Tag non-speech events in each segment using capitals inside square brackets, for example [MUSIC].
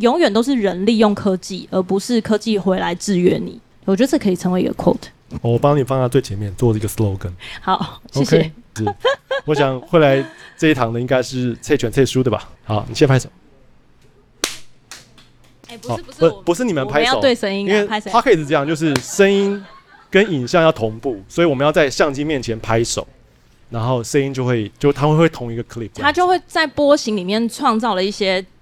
永远都是人利用科技，而不是科技回来制约你。我觉得这可以成为一个 quote。我帮你放在最前面做这个 slogan。好，谢谢。Okay, 是，我想会来这一堂的应该是猜拳猜输的吧？好，你先拍手。哎、欸，不是不是，不不是你们拍手，要对声音、啊，因为 Podcast 是这样，就是声音跟影像要同步，所以我们要在相机面前拍手，然后声音就会就它会会同一个 clip，它就会在波形里面创造了一些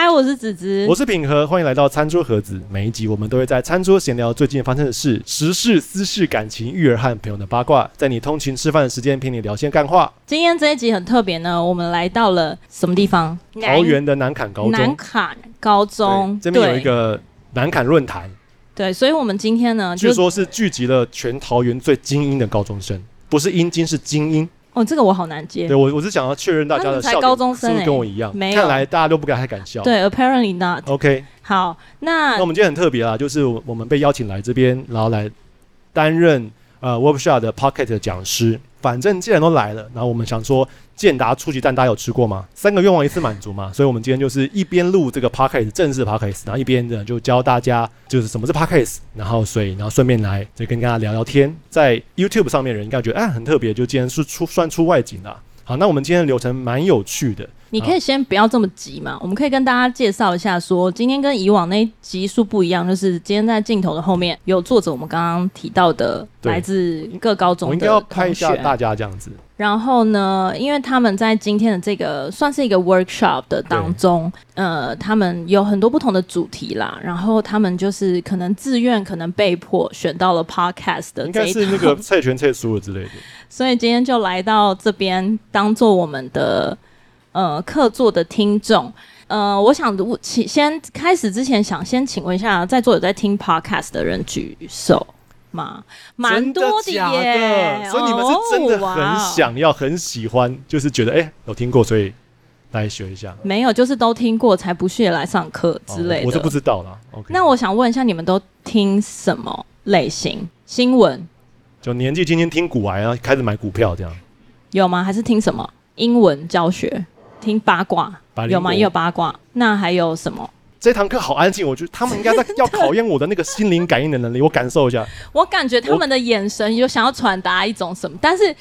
嗨，我是子子，我是品和，欢迎来到餐桌盒子。每一集我们都会在餐桌闲聊最近发生的事、时事、私事、感情、育儿和朋友的八卦，在你通勤吃饭的时间陪你聊些干话。今天这一集很特别呢，我们来到了什么地方？桃园的南坎高中。南坎。高中这边有一个南坎论坛，对，所以我们今天呢，据说是聚集了全桃园最精英的高中生，不是英精，是精英。哦，这个我好难接。对我，我是想要确认大家的笑，高中生、欸、是不是跟我一样？没有，看来大家都不敢太敢笑。对，apparently not。OK，好，那那我们今天很特别啊，就是我们被邀请来这边，然后来担任呃 Workshop 的 Podcast 的讲师。反正既然都来了，然后我们想说，健达初级蛋大家有吃过吗？三个愿望一次满足嘛，所以我们今天就是一边录这个 podcast 正式 podcast，然后一边呢就教大家就是什么是 podcast，然后所以然后顺便来就跟大家聊聊天，在 YouTube 上面人应该觉得啊很特别，就今天是出算出外景了。好，那我们今天的流程蛮有趣的。你可以先不要这么急嘛，我们可以跟大家介绍一下说，说今天跟以往那集数不一样，就是今天在镜头的后面有坐着我们刚刚提到的来自各高中。我应该要拍一下大家这样子。然后呢，因为他们在今天的这个算是一个 workshop 的当中，呃，他们有很多不同的主题啦。然后他们就是可能自愿，可能被迫选到了 podcast 的这一，应该是那个蔡全蔡输了之类的。[LAUGHS] 所以今天就来到这边当做我们的。呃，客座的听众，呃，我想我请先开始之前，想先请问一下，在座有在听 podcast 的人举手吗？蛮多的耶？所以你们是真的很想要、很喜欢，就是觉得哎、欸，有听过，所以来学一下。没有，就是都听过才不屑来上课之类的。哦、我是不知道啦。OK，那我想问一下，你们都听什么类型新闻？就年纪轻轻听股癌啊，开始买股票这样，有吗？还是听什么英文教学？听八卦有吗？也有八卦。那还有什么？这堂课好安静，我觉得他们应该在要考验我的那个心灵感应的能力。我感受一下，[LAUGHS] 我感觉他们的眼神有想要传达一种什么，但是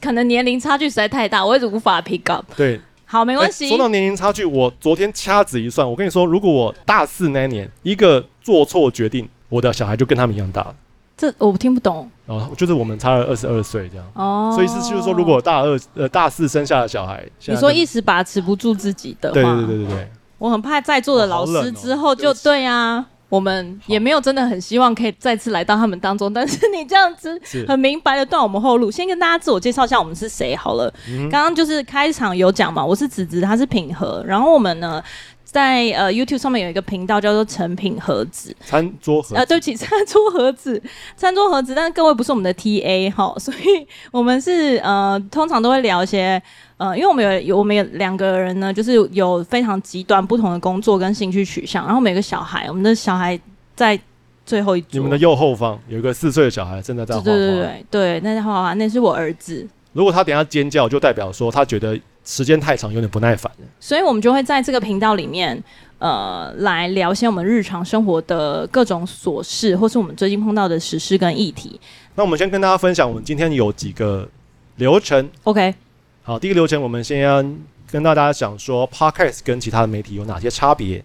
可能年龄差距实在太大，我一直无法 pick up。对，好，没关系。说到年龄差距，我昨天掐指一算，我跟你说，如果我大四那年一个做错决定，我的小孩就跟他们一样大了。这我听不懂哦，就是我们差了二十二岁这样哦，所以是就是说，如果大二呃大四生下的小孩，你说一时把持不住自己的对对对对，我很怕在座的老师之后就、哦哦、对呀、啊，我们也没有真的很希望可以再次来到他们当中，但是你这样子很明白的断我们后路。先跟大家自我介绍一下，我们是谁好了。刚、嗯、刚就是开场有讲嘛，我是子子，他是品和，然后我们呢。在呃 YouTube 上面有一个频道叫做成品盒子餐桌盒子呃对不起 [LAUGHS] 餐桌盒子餐桌盒子，但是各位不是我们的 TA 哈，[LAUGHS] 所以我们是呃通常都会聊一些呃，因为我们有有我们有两个人呢，就是有非常极端不同的工作跟兴趣取向，然后每个小孩，我们的小孩在最后一组，你们的右后方有一个四岁的小孩正在在画画，对对对对对，那在画画，那是我儿子。如果他等下尖叫，就代表说他觉得。时间太长，有点不耐烦，所以我们就会在这个频道里面，呃，来聊一些我们日常生活的各种琐事，或是我们最近碰到的时事跟议题。那我们先跟大家分享，我们今天有几个流程。OK，好，第一个流程，我们先要跟大家讲说，Podcast 跟其他的媒体有哪些差别，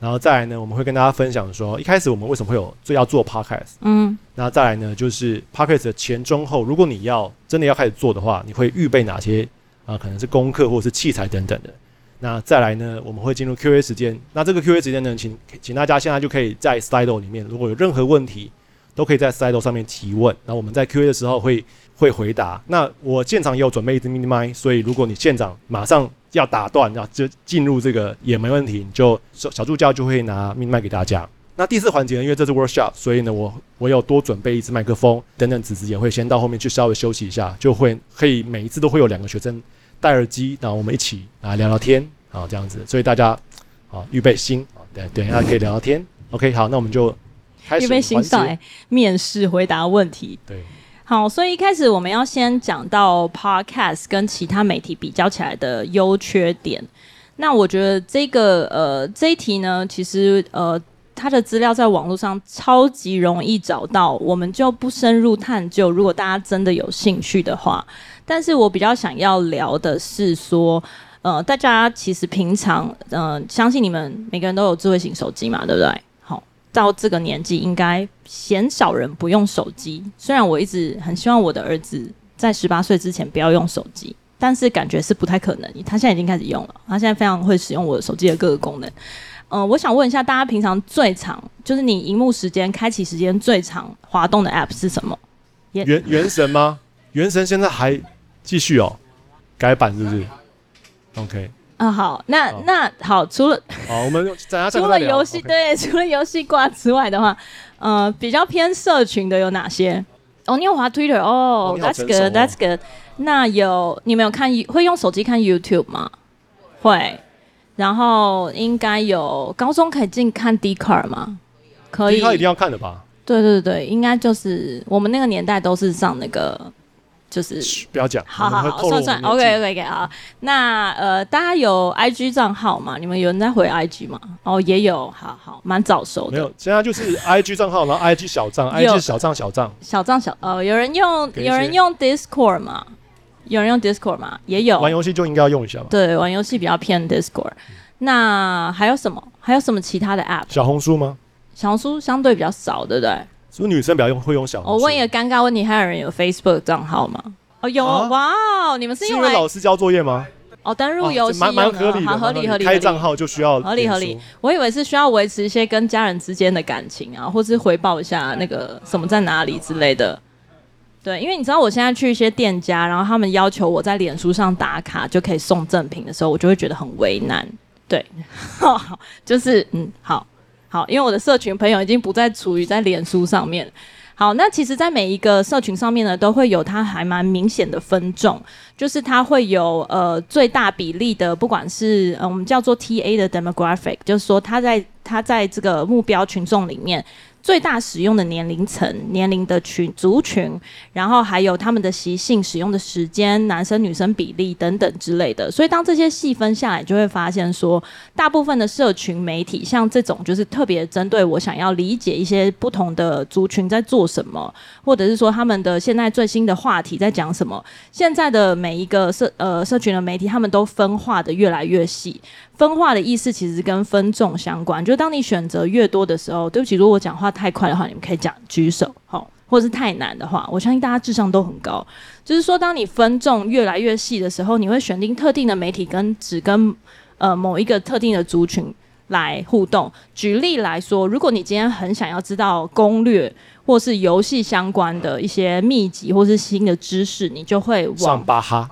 然后再来呢，我们会跟大家分享说，一开始我们为什么会有最要做 Podcast，嗯，那再来呢，就是 Podcast 的前中后，如果你要真的要开始做的话，你会预备哪些？啊，可能是功课或者是器材等等的。那再来呢，我们会进入 Q&A 时间。那这个 Q&A 时间呢，请请大家现在就可以在 Slido 里面，如果有任何问题，都可以在 Slido 上面提问。那我们在 Q&A 的时候会会回答。那我现场也有准备一支 mini mic，所以如果你现场马上要打断，然后就进入这个也没问题，你就小小助教就会拿 mini mic 给大家。那第四环节呢，因为这是 workshop，所以呢，我我有多准备一支麦克风等等，子子也会先到后面去稍微休息一下，就会可以每一次都会有两个学生戴耳机，然后我们一起啊聊聊天啊这样子，所以大家啊预备心啊，对，等一下可以聊聊天。OK，好，那我们就开始预备心上来面试回答问题。对，好，所以一开始我们要先讲到 podcast 跟其他媒体比较起来的优缺点。那我觉得这个呃这一题呢，其实呃。他的资料在网络上超级容易找到，我们就不深入探究。如果大家真的有兴趣的话，但是我比较想要聊的是说，呃，大家其实平常，呃，相信你们每个人都有智慧型手机嘛，对不对？好，到这个年纪应该鲜少人不用手机。虽然我一直很希望我的儿子在十八岁之前不要用手机，但是感觉是不太可能。他现在已经开始用了，他现在非常会使用我的手机的各个功能。嗯、呃，我想问一下，大家平常最长就是你荧幕时间开启时间最长滑动的 App 是什么？原原神吗？原神现在还继续哦，改版是不是？OK。啊，好，那好那好，除了好，我们 [LAUGHS] 除了游戏对，除了游戏挂之外的话，呃，比较偏社群的有哪些？哦，你有滑 Twitter 哦，哦，That's good，That's good。那有你们有看会用手机看 YouTube 吗？会。然后应该有高中可以进看 Dcard 吗？可以，他一定要看的吧？对对对，应该就是我们那个年代都是上那个，就是不要讲，好好好，算算，OK OK OK 好。那呃，大家有 IG 账号吗？你们有人在回 IG 吗？哦，也有，好好，蛮早熟的。没有，现在就是 IG 账号，然后 [LAUGHS] IG 小账，IG 小账小账，小账小呃，有人用有人用 Discord 吗？有人用 Discord 吗？也有。玩游戏就应该要用一下吧。对，玩游戏比较偏 Discord。那还有什么？还有什么其他的 App？小红书吗？小红书相对比较少，对不对？是不是女生比较用会用小红书？我问一个尴尬问题：还有人有 Facebook 账号吗？哦，有哇哦！你们是因为老师交作业吗？哦，登入游戏，蛮蛮合理的，合理合理。开账号就需要合理合理。我以为是需要维持一些跟家人之间的感情啊，或是回报一下那个什么在哪里之类的。对，因为你知道我现在去一些店家，然后他们要求我在脸书上打卡就可以送赠品的时候，我就会觉得很为难。对，[LAUGHS] 就是嗯，好，好，因为我的社群朋友已经不再处于在脸书上面。好，那其实，在每一个社群上面呢，都会有它还蛮明显的分众，就是它会有呃最大比例的，不管是呃我们叫做 TA 的 demographic，就是说它在它在这个目标群众里面。最大使用的年龄层、年龄的群族群，然后还有他们的习性、使用的时间、男生女生比例等等之类的。所以当这些细分下来，就会发现说，大部分的社群媒体，像这种就是特别针对我想要理解一些不同的族群在做什么，或者是说他们的现在最新的话题在讲什么。现在的每一个社呃社群的媒体，他们都分化的越来越细。分化的意思其实跟分众相关，就是当你选择越多的时候，对不起，如果我讲话太快的话，你们可以讲举手，好，或者是太难的话，我相信大家智商都很高。就是说，当你分众越来越细的时候，你会选定特定的媒体跟只跟呃某一个特定的族群来互动。举例来说，如果你今天很想要知道攻略或是游戏相关的一些秘籍或是新的知识，你就会往上巴哈，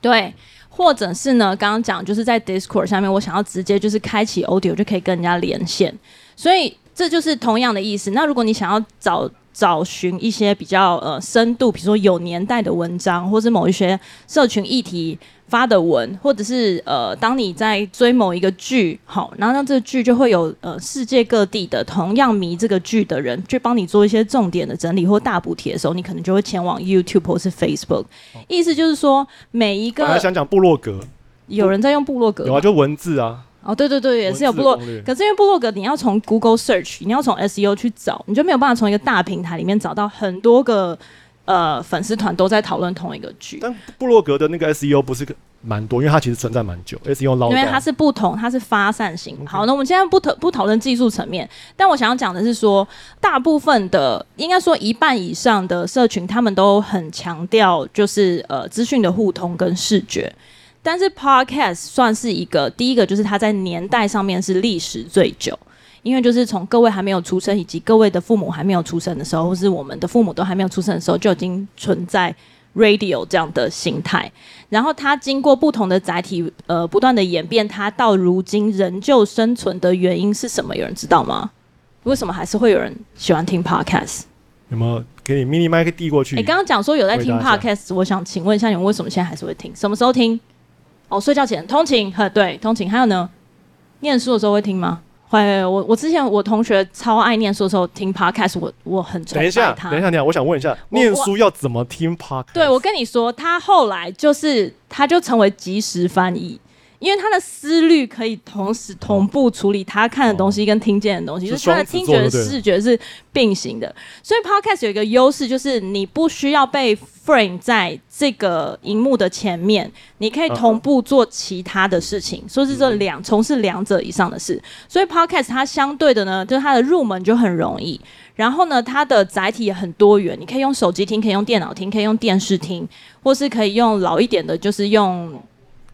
对。或者是呢，刚刚讲就是在 Discord 下面，我想要直接就是开启 Audio 就可以跟人家连线，所以这就是同样的意思。那如果你想要找找寻一些比较呃深度，比如说有年代的文章，或是某一些社群议题。发的文，或者是呃，当你在追某一个剧，好，然后让这个剧就会有呃世界各地的同样迷这个剧的人，去帮你做一些重点的整理或大补帖的时候，你可能就会前往 YouTube 或是 Facebook。哦、意思就是说，每一个我还想讲部落格，有人在用部落格，有啊，就文字啊。哦，对对对，也是有部落，可是因为部落格你要从 Google Search，你要从 SEO 去找，你就没有办法从一个大平台里面找到很多个。呃，粉丝团都在讨论同一个剧，但布洛格的那个 SEO 不是蛮多，因为它其实存在蛮久。SEO 捞，因为它是不同，它是发散型。Okay. 好，那我们现在不讨不讨论技术层面，但我想要讲的是说，大部分的应该说一半以上的社群，他们都很强调就是呃资讯的互通跟视觉，但是 Podcast 算是一个第一个，就是它在年代上面是历史最久。因为就是从各位还没有出生，以及各位的父母还没有出生的时候，或是我们的父母都还没有出生的时候，就已经存在 radio 这样的形态。然后它经过不同的载体，呃，不断的演变，它到如今仍旧生存的原因是什么？有人知道吗？为什么还是会有人喜欢听 podcast？有没有给你 mini mic 递过去？你刚刚讲说有在听 podcast，我想请问一下，你们为什么现在还是会听？什么时候听？哦，睡觉前、通勤，呵，对，通勤。还有呢，念书的时候会听吗？会。我我之前我同学超爱念书的时候听 podcast，我我很崇拜他。等一下，等一下，等一下，我想问一下，念书要怎么听 podcast？对，我跟你说，他后来就是他就成为即时翻译。因为他的思虑可以同时同步处理他看的东西跟听见的东西，就是他的听觉、视觉是并行的。所以 Podcast 有一个优势，就是你不需要被 frame 在这个荧幕的前面，你可以同步做其他的事情，说是这两从事两者以上的事。所以 Podcast 它相对的呢，就是它的入门就很容易，然后呢，它的载体也很多元，你可以用手机听，可以用电脑听，可以用电视听，或是可以用老一点的，就是用。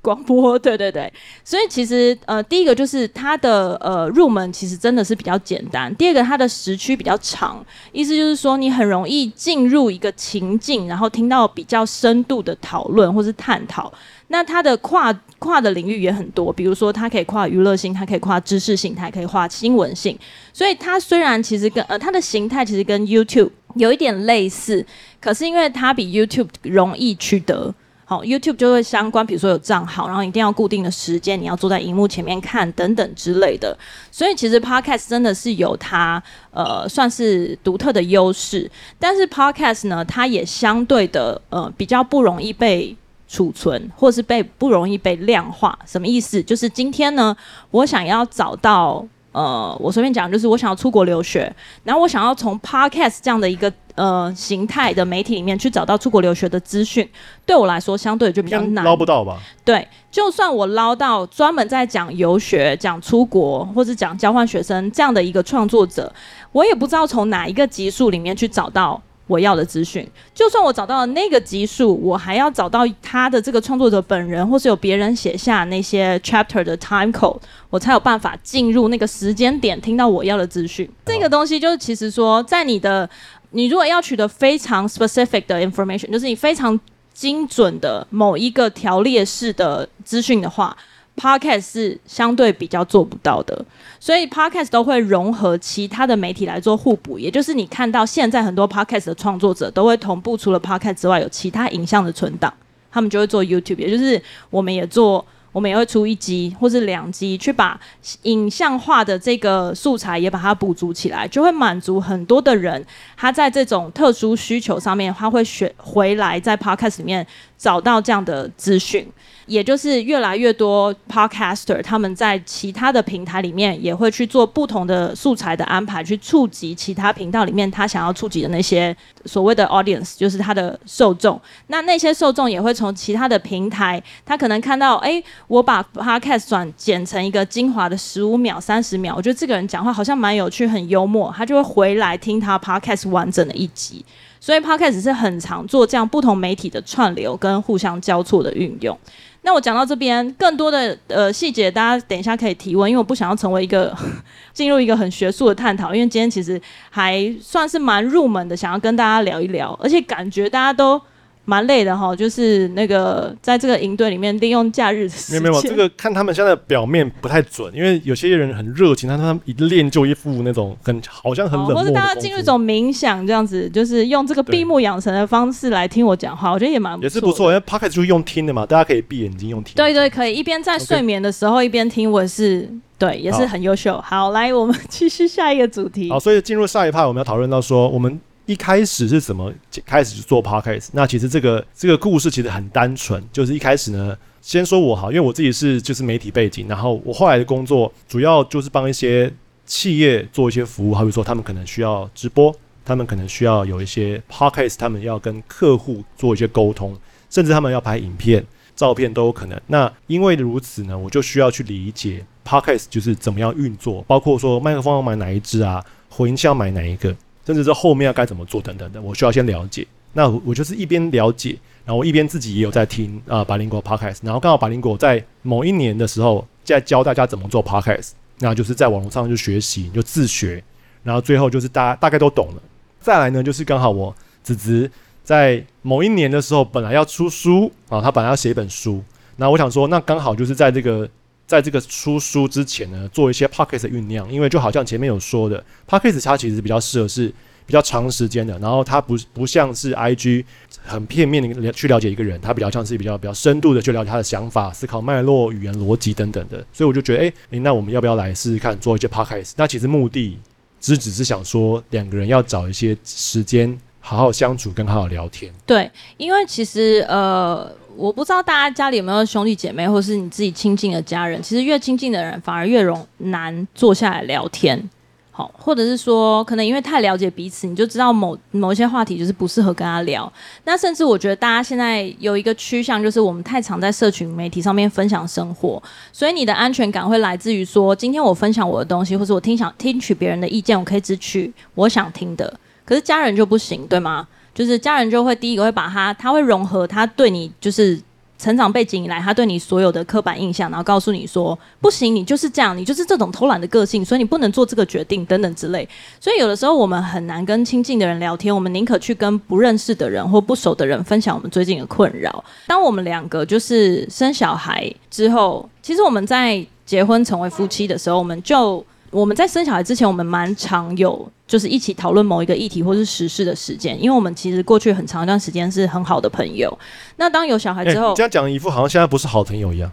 广播，[LAUGHS] 对对对，所以其实呃，第一个就是它的呃入门其实真的是比较简单。第二个，它的时区比较长，意思就是说你很容易进入一个情境，然后听到比较深度的讨论或是探讨。那它的跨跨的领域也很多，比如说它可以跨娱乐性，它可以跨知识性，它可以跨新闻性。所以它虽然其实跟呃它的形态其实跟 YouTube 有一点类似，可是因为它比 YouTube 容易取得。好，YouTube 就会相关，比如说有账号，然后一定要固定的时间，你要坐在荧幕前面看等等之类的。所以其实 Podcast 真的是有它呃算是独特的优势，但是 Podcast 呢，它也相对的呃比较不容易被储存，或是被不容易被量化。什么意思？就是今天呢，我想要找到。呃，我随便讲，就是我想要出国留学，然后我想要从 Podcast 这样的一个呃形态的媒体里面去找到出国留学的资讯，对我来说相对就比较难，捞不到吧？对，就算我捞到专门在讲游学、讲出国或者讲交换学生这样的一个创作者，我也不知道从哪一个集数里面去找到。我要的资讯，就算我找到了那个集数，我还要找到他的这个创作者本人，或是有别人写下那些 chapter 的 time code，我才有办法进入那个时间点听到我要的资讯。这个东西就是其实说，在你的你如果要取得非常 specific 的 information，就是你非常精准的某一个条列式的资讯的话。Podcast 是相对比较做不到的，所以 Podcast 都会融合其他的媒体来做互补。也就是你看到现在很多 Podcast 的创作者都会同步，除了 Podcast 之外，有其他影像的存档，他们就会做 YouTube。也就是我们也做，我们也会出一集或是两集，去把影像化的这个素材也把它补足起来，就会满足很多的人。他在这种特殊需求上面，他会选回来在 Podcast 里面找到这样的资讯。也就是越来越多 podcaster 他们在其他的平台里面也会去做不同的素材的安排，去触及其他频道里面他想要触及的那些所谓的 audience，就是他的受众。那那些受众也会从其他的平台，他可能看到，哎、我把 podcast 转剪成一个精华的十五秒、三十秒，我觉得这个人讲话好像蛮有趣、很幽默，他就会回来听他 podcast 完整的一集。所以 podcast 是很常做这样不同媒体的串流跟互相交错的运用。那我讲到这边，更多的呃细节，大家等一下可以提问，因为我不想要成为一个 [LAUGHS] 进入一个很学术的探讨，因为今天其实还算是蛮入门的，想要跟大家聊一聊，而且感觉大家都。蛮累的哈，就是那个在这个营队里面利用假日。没有没有，这个看他们现在表面不太准，因为有些人很热情，但他们一练就一副那种很好像很冷漠、哦。或是大家进入一种冥想这样子，就是用这个闭目养神的方式来听我讲话，我觉得也蛮也是不错。因为 Podcast 就是用听的嘛，大家可以闭眼睛用听。对对，可以一边在睡眠的时候一边听，我是对，也是很优秀。好，好，来我们继续下一个主题。好，所以进入下一趴，我们要讨论到说我们。一开始是怎么开始做 podcast？那其实这个这个故事其实很单纯，就是一开始呢，先说我好，因为我自己是就是媒体背景，然后我后来的工作主要就是帮一些企业做一些服务，好比说他们可能需要直播，他们可能需要有一些 podcast，他们要跟客户做一些沟通，甚至他们要拍影片、照片都有可能。那因为如此呢，我就需要去理解 podcast 就是怎么样运作，包括说麦克风要买哪一支啊，回音箱要买哪一个。甚至是后面要该怎么做等等的，我需要先了解。那我就是一边了解，然后我一边自己也有在听啊、呃、百灵果 Podcast。然后刚好百灵果在某一年的时候在教大家怎么做 Podcast，那就是在网络上就学习就自学，然后最后就是大家大概都懂了。再来呢，就是刚好我侄子在某一年的时候本来要出书啊，他本来要写一本书。那我想说，那刚好就是在这个在这个出书之前呢，做一些 podcast 的酝酿，因为就好像前面有说的，podcast 它其实比较适合是比较长时间的，然后它不不像是 IG 很片面的去了解一个人，它比较像是比较比较深度的去了解他的想法、思考脉络、语言逻辑等等的，所以我就觉得，哎、欸，那我们要不要来试试看做一些 podcast？那其实目的只只是想说，两个人要找一些时间。好好相处，跟好好聊天。对，因为其实呃，我不知道大家家里有没有兄弟姐妹，或是你自己亲近的家人。其实越亲近的人，反而越容难坐下来聊天。好，或者是说，可能因为太了解彼此，你就知道某某一些话题就是不适合跟他聊。那甚至我觉得大家现在有一个趋向，就是我们太常在社群媒体上面分享生活，所以你的安全感会来自于说，今天我分享我的东西，或者我听想听取别人的意见，我可以只取我想听的。可是家人就不行，对吗？就是家人就会第一个会把他，他会融合他对你就是成长背景以来他对你所有的刻板印象，然后告诉你说不行，你就是这样，你就是这种偷懒的个性，所以你不能做这个决定等等之类。所以有的时候我们很难跟亲近的人聊天，我们宁可去跟不认识的人或不熟的人分享我们最近的困扰。当我们两个就是生小孩之后，其实我们在结婚成为夫妻的时候，我们就。我们在生小孩之前，我们蛮常有就是一起讨论某一个议题或是时事的时间，因为我们其实过去很长一段时间是很好的朋友。那当有小孩之后，欸、这样讲一副好像现在不是好朋友一样。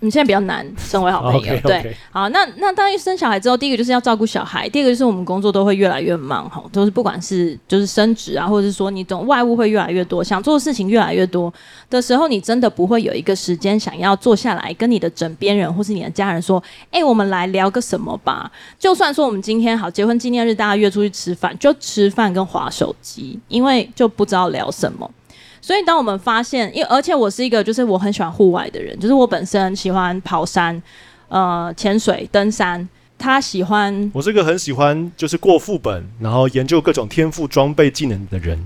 你现在比较难成为好朋友，[LAUGHS] okay, okay. 对，好，那那当一生小孩之后，第一个就是要照顾小孩，第二个就是我们工作都会越来越忙，哈，都是不管是就是升职啊，或者是说你总外务会越来越多，想做的事情越来越多的时候，你真的不会有一个时间想要坐下来跟你的枕边人或是你的家人说，哎、欸，我们来聊个什么吧？就算说我们今天好结婚纪念日，大家约出去吃饭，就吃饭跟划手机，因为就不知道聊什么。所以，当我们发现，因为而且我是一个，就是我很喜欢户外的人，就是我本身喜欢跑山、呃，潜水、登山。他喜欢，我是一个很喜欢就是过副本，然后研究各种天赋装备技能的人。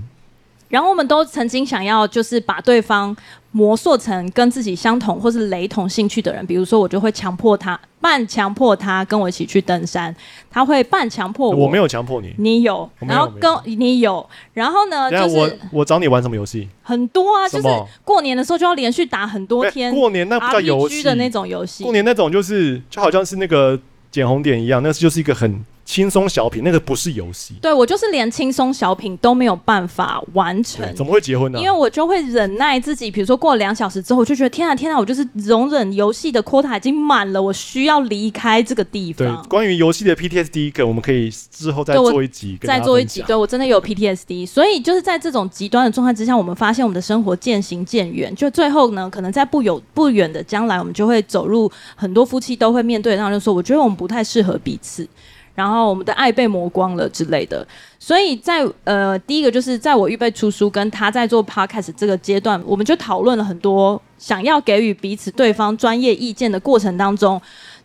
然后我们都曾经想要，就是把对方磨塑成跟自己相同或是雷同兴趣的人。比如说，我就会强迫他，半强迫他跟我一起去登山。他会半强迫我，我没有强迫你，你有。然后跟你有，然后呢，就是我我找你玩什么游戏？很多啊，就是过年的时候就要连续打很多天。过年那不叫游戏的那种游戏，过年那种就是就好像是那个捡红点一样，那就是一个很。轻松小品那个不是游戏，对，我就是连轻松小品都没有办法完成。怎么会结婚呢？因为我就会忍耐自己，比如说过了两小时之后，我就觉得天啊天啊，我就是容忍游戏的 quota 已经满了，我需要离开这个地方。对，关于游戏的 PTSD，个我们可以之后再做一集，再做一集。对，我真的有 PTSD，所以就是在这种极端的状态之下，我们发现我们的生活渐行渐远，就最后呢，可能在不有不远的将来，我们就会走入很多夫妻都会面对，然后就说，我觉得我们不太适合彼此。然后我们的爱被磨光了之类的，所以在呃第一个就是在我预备出书跟他在做 podcast 这个阶段，我们就讨论了很多想要给予彼此对方专业意见的过程当中，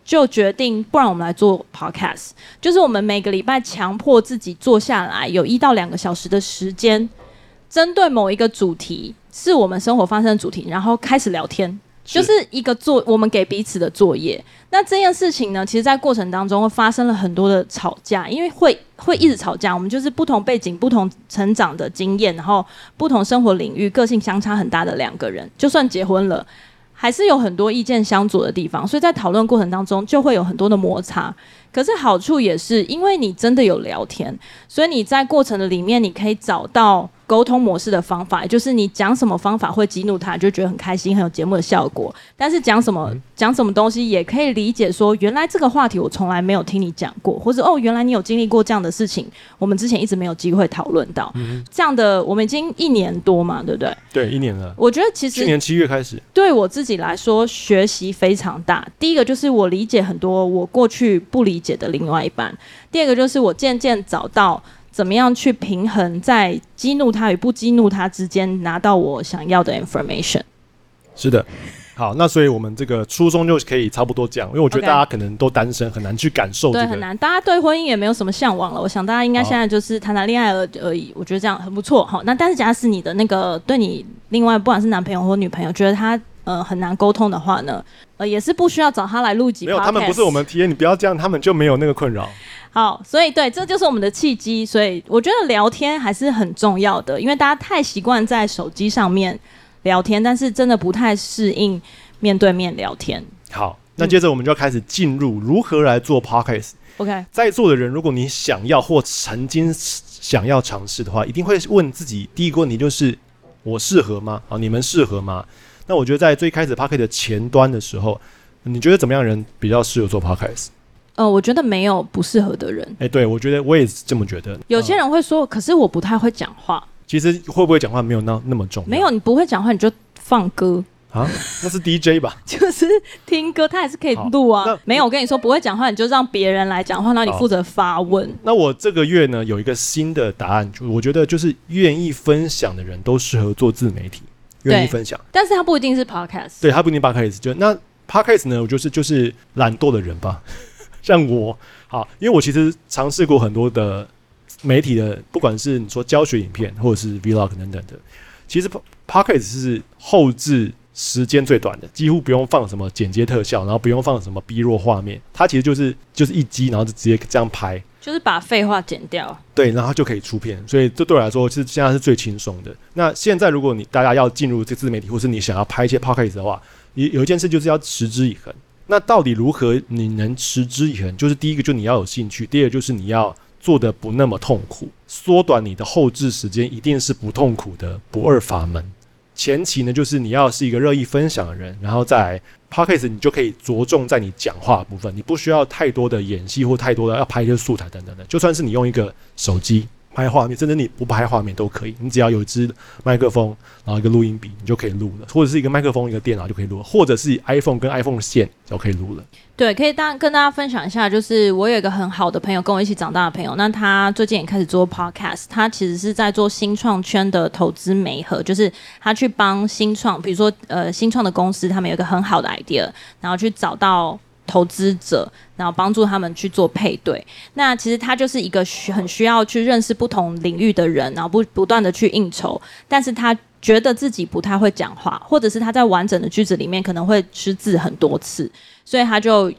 就决定不然我们来做 podcast，就是我们每个礼拜强迫自己坐下来有一到两个小时的时间，针对某一个主题是我们生活发生的主题，然后开始聊天。就是一个作，我们给彼此的作业。那这件事情呢，其实，在过程当中会发生了很多的吵架，因为会会一直吵架。我们就是不同背景、不同成长的经验，然后不同生活领域、个性相差很大的两个人，就算结婚了，还是有很多意见相左的地方。所以在讨论过程当中，就会有很多的摩擦。可是好处也是，因为你真的有聊天，所以你在过程的里面，你可以找到。沟通模式的方法，就是你讲什么方法会激怒他，就觉得很开心，很有节目的效果。但是讲什么讲什么东西，也可以理解说，原来这个话题我从来没有听你讲过，或者哦，原来你有经历过这样的事情，我们之前一直没有机会讨论到。嗯、这样的，我们已经一年多嘛，对不对？对，一年了。我觉得其实去年七月开始，对我自己来说学习非常大。第一个就是我理解很多我过去不理解的另外一半，第二个就是我渐渐找到。怎么样去平衡在激怒他与不激怒他之间，拿到我想要的 information？是的，好，那所以我们这个初衷就可以差不多这样，因为我觉得大家可能都单身，很难去感受这个，对，很难，大家对婚姻也没有什么向往了。我想大家应该现在就是谈谈恋爱而而已，我觉得这样很不错。好，那但是假使你的那个对你另外不管是男朋友或女朋友，觉得他呃很难沟通的话呢，呃也是不需要找他来录几。没有，他们不是我们体验，你不要这样，他们就没有那个困扰。好，所以对，这就是我们的契机。所以我觉得聊天还是很重要的，因为大家太习惯在手机上面聊天，但是真的不太适应面对面聊天。好，那接着我们就要开始进入如何来做 Podcast。OK，在座的人，如果你想要或曾经想要尝试的话，一定会问自己第一个问题就是：我适合吗？啊，你们适合吗？那我觉得在最开始 Podcast 的前端的时候，你觉得怎么样人比较适合做 Podcast？呃，我觉得没有不适合的人。哎、欸，对，我觉得我也是这么觉得。有些人会说，可是我不太会讲话。其实会不会讲话没有那那么重要。没有，你不会讲话你就放歌啊？那是 DJ 吧？[LAUGHS] 就是听歌，他还是可以录啊。没有，我跟你说，不会讲话你就让别人来讲话，那你负责发问。那我这个月呢有一个新的答案，就我觉得就是愿意分享的人都适合做自媒体，愿意分享。但是他不一定是 Podcast，对他不一定 Podcast，就那 Podcast 呢，我就是就是懒惰的人吧。[LAUGHS] 像我好，因为我其实尝试过很多的媒体的，不管是你说教学影片，或者是 Vlog 等等的，其实 Podcast 是后置时间最短的，几乎不用放什么剪接特效，然后不用放什么 B 弱画面，它其实就是就是一机，然后就直接这样拍，就是把废话剪掉，对，然后就可以出片，所以这对我来说是现在是最轻松的。那现在如果你大家要进入这自媒体，或是你想要拍一些 Podcast 的话，有有一件事就是要持之以恒。那到底如何你能持之以恒？就是第一个，就你要有兴趣；第二个，就是你要做的不那么痛苦，缩短你的后置时间，一定是不痛苦的不二法门。前期呢，就是你要是一个乐意分享的人，然后 Podcast 你就可以着重在你讲话的部分，你不需要太多的演戏或太多的要拍一些素材等等的，就算是你用一个手机。拍画面，甚至你不拍画面都可以。你只要有一支麦克风，然后一个录音笔，你就可以录了；或者是一个麦克风、一个电脑就可以录；或者是 iPhone 跟 iPhone 线就可以录了。对，可以当跟大家分享一下，就是我有一个很好的朋友，跟我一起长大的朋友，那他最近也开始做 Podcast，他其实是在做新创圈的投资媒合，就是他去帮新创，比如说呃新创的公司，他们有一个很好的 idea，然后去找到。投资者，然后帮助他们去做配对。那其实他就是一个很需要去认识不同领域的人，然后不不断的去应酬。但是他觉得自己不太会讲话，或者是他在完整的句子里面可能会失字很多次，所以他就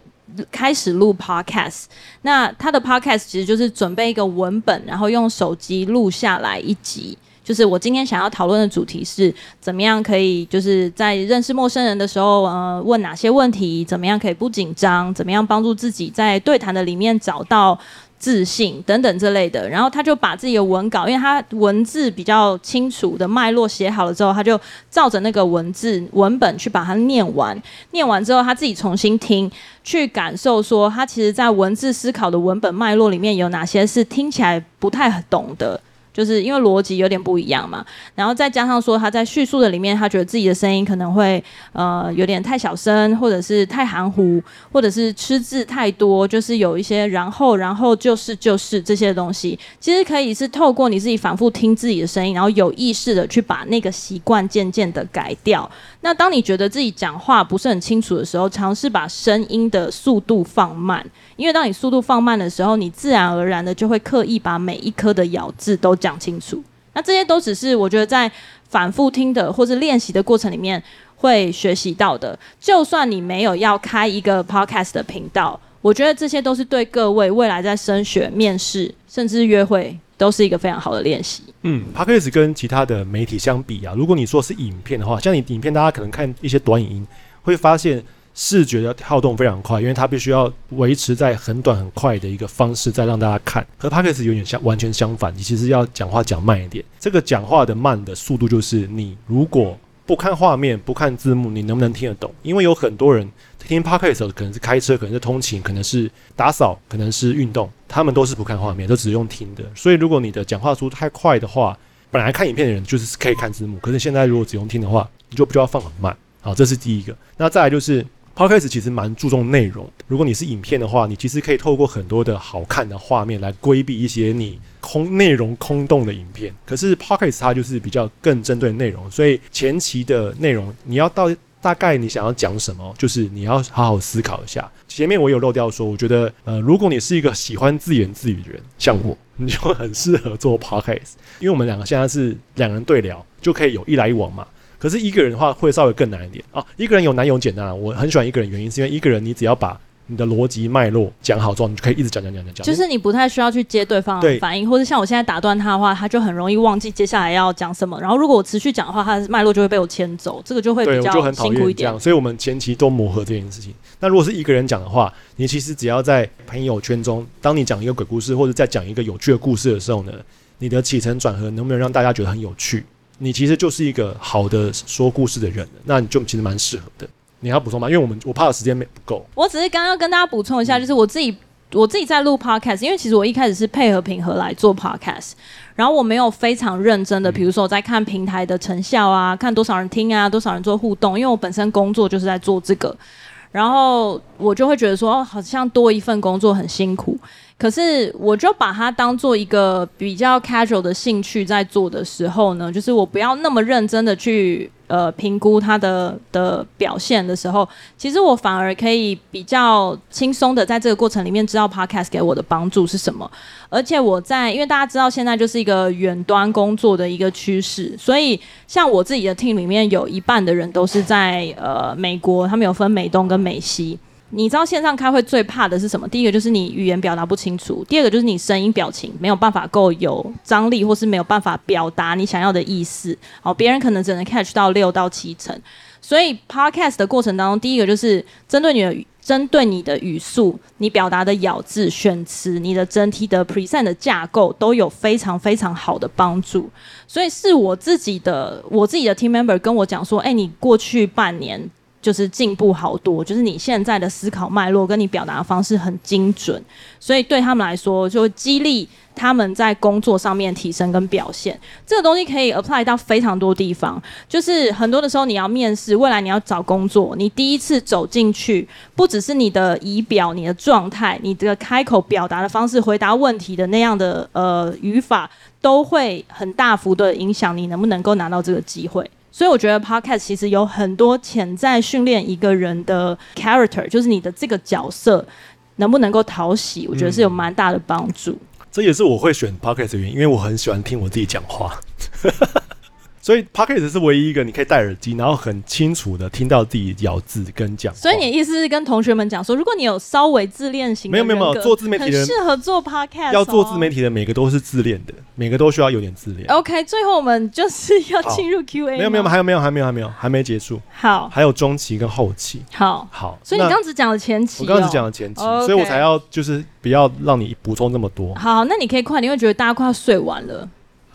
开始录 podcast。那他的 podcast 其实就是准备一个文本，然后用手机录下来一集。就是我今天想要讨论的主题是怎么样可以就是在认识陌生人的时候，呃，问哪些问题，怎么样可以不紧张，怎么样帮助自己在对谈的里面找到自信等等这类的。然后他就把自己的文稿，因为他文字比较清楚的脉络写好了之后，他就照着那个文字文本去把它念完。念完之后，他自己重新听，去感受说他其实在文字思考的文本脉络里面有哪些是听起来不太懂的。就是因为逻辑有点不一样嘛，然后再加上说他在叙述的里面，他觉得自己的声音可能会呃有点太小声，或者是太含糊，或者是吃字太多，就是有一些然后然后就是就是这些东西，其实可以是透过你自己反复听自己的声音，然后有意识的去把那个习惯渐渐的改掉。那当你觉得自己讲话不是很清楚的时候，尝试把声音的速度放慢，因为当你速度放慢的时候，你自然而然的就会刻意把每一颗的咬字都讲清楚。那这些都只是我觉得在反复听的或是练习的过程里面会学习到的。就算你没有要开一个 podcast 的频道，我觉得这些都是对各位未来在升学、面试甚至约会。都是一个非常好的练习。嗯，Podcast 跟其他的媒体相比啊，如果你说是影片的话，像你影片，大家可能看一些短影音，会发现视觉的跳动非常快，因为它必须要维持在很短很快的一个方式再让大家看。和 Podcast 有点相完全相反，你其实要讲话讲慢一点。这个讲话的慢的速度，就是你如果不看画面、不看字幕，你能不能听得懂？因为有很多人听 Podcast 时候，可能是开车，可能是通勤，可能是打扫，可能是运动，他们都是不看画面，都只用听的。所以，如果你的讲话速度太快的话，本来看影片的人就是可以看字幕，可是现在如果只用听的话，你就不需要放很慢。好，这是第一个。那再来就是。Podcast 其实蛮注重内容。如果你是影片的话，你其实可以透过很多的好看的画面来规避一些你空内容空洞的影片。可是 Podcast 它就是比较更针对内容，所以前期的内容你要到大概你想要讲什么，就是你要好好思考一下。前面我有漏掉说，我觉得呃，如果你是一个喜欢自言自语的人，像我，[LAUGHS] 你就很适合做 Podcast，因为我们两个现在是两人对聊，就可以有一来一往嘛。可是一个人的话会稍微更难一点啊。一个人有难有简单，我很喜欢一个人，原因是因为一个人你只要把你的逻辑脉络讲好之后，你就可以一直讲讲讲讲讲。就是你不太需要去接对方的反应，或者像我现在打断他的话，他就很容易忘记接下来要讲什么。然后如果我持续讲的话，他的脉络就会被我牵走，这个就会比较辛苦一点。所以我们前期都磨合这件事情。那如果是一个人讲的话，你其实只要在朋友圈中，当你讲一个鬼故事或者在讲一个有趣的故事的时候呢，你的起承转合能不能让大家觉得很有趣？你其实就是一个好的说故事的人，那你就其实蛮适合的。你还要补充吗？因为我们我怕时间没不够。我只是刚刚跟大家补充一下，就是我自己我自己在录 podcast，因为其实我一开始是配合平和来做 podcast，然后我没有非常认真的，比如说我在看平台的成效啊，看多少人听啊，多少人做互动，因为我本身工作就是在做这个，然后我就会觉得说，哦，好像多一份工作很辛苦。可是，我就把它当做一个比较 casual 的兴趣在做的时候呢，就是我不要那么认真的去呃评估他的的表现的时候，其实我反而可以比较轻松的在这个过程里面知道 podcast 给我的帮助是什么。而且我在，因为大家知道现在就是一个远端工作的一个趋势，所以像我自己的 team 里面有一半的人都是在呃美国，他们有分美东跟美西。你知道线上开会最怕的是什么？第一个就是你语言表达不清楚，第二个就是你声音表情没有办法够有张力，或是没有办法表达你想要的意思。好，别人可能只能 catch 到六到七成。所以 podcast 的过程当中，第一个就是针对你的针对你的语速、你表达的咬字、选词、你的整体的 present 的架构都有非常非常好的帮助。所以是我自己的我自己的 team member 跟我讲说，哎，你过去半年。就是进步好多，就是你现在的思考脉络跟你表达的方式很精准，所以对他们来说就激励他们在工作上面提升跟表现。这个东西可以 apply 到非常多地方，就是很多的时候你要面试，未来你要找工作，你第一次走进去，不只是你的仪表、你的状态、你的开口表达的方式、回答问题的那样的呃语法，都会很大幅的影响你能不能够拿到这个机会。所以我觉得 Podcast 其实有很多潜在训练一个人的 character，就是你的这个角色能不能够讨喜，我觉得是有蛮大的帮助。嗯，这也是我会选 Podcast 的原因，因为我很喜欢听我自己讲话。所以 Podcast 是唯一一个你可以戴耳机，然后很清楚的听到自己咬字跟讲。所以你的意思是跟同学们讲说，如果你有稍微自恋型，没有没有没有做自媒体的适合做 Podcast。要做自媒体的每个都是自恋的，每个都需要有点自恋。OK，最后我们就是要进入 Q&A。没有没有还有没有还没有还没有还没结束。好，还有中期跟后期。好，好。所以你刚只讲了前期，我刚刚只讲了前期，所以我才要就是不要让你补充那么多。好，那你可以快点，因为觉得大家快要睡完了。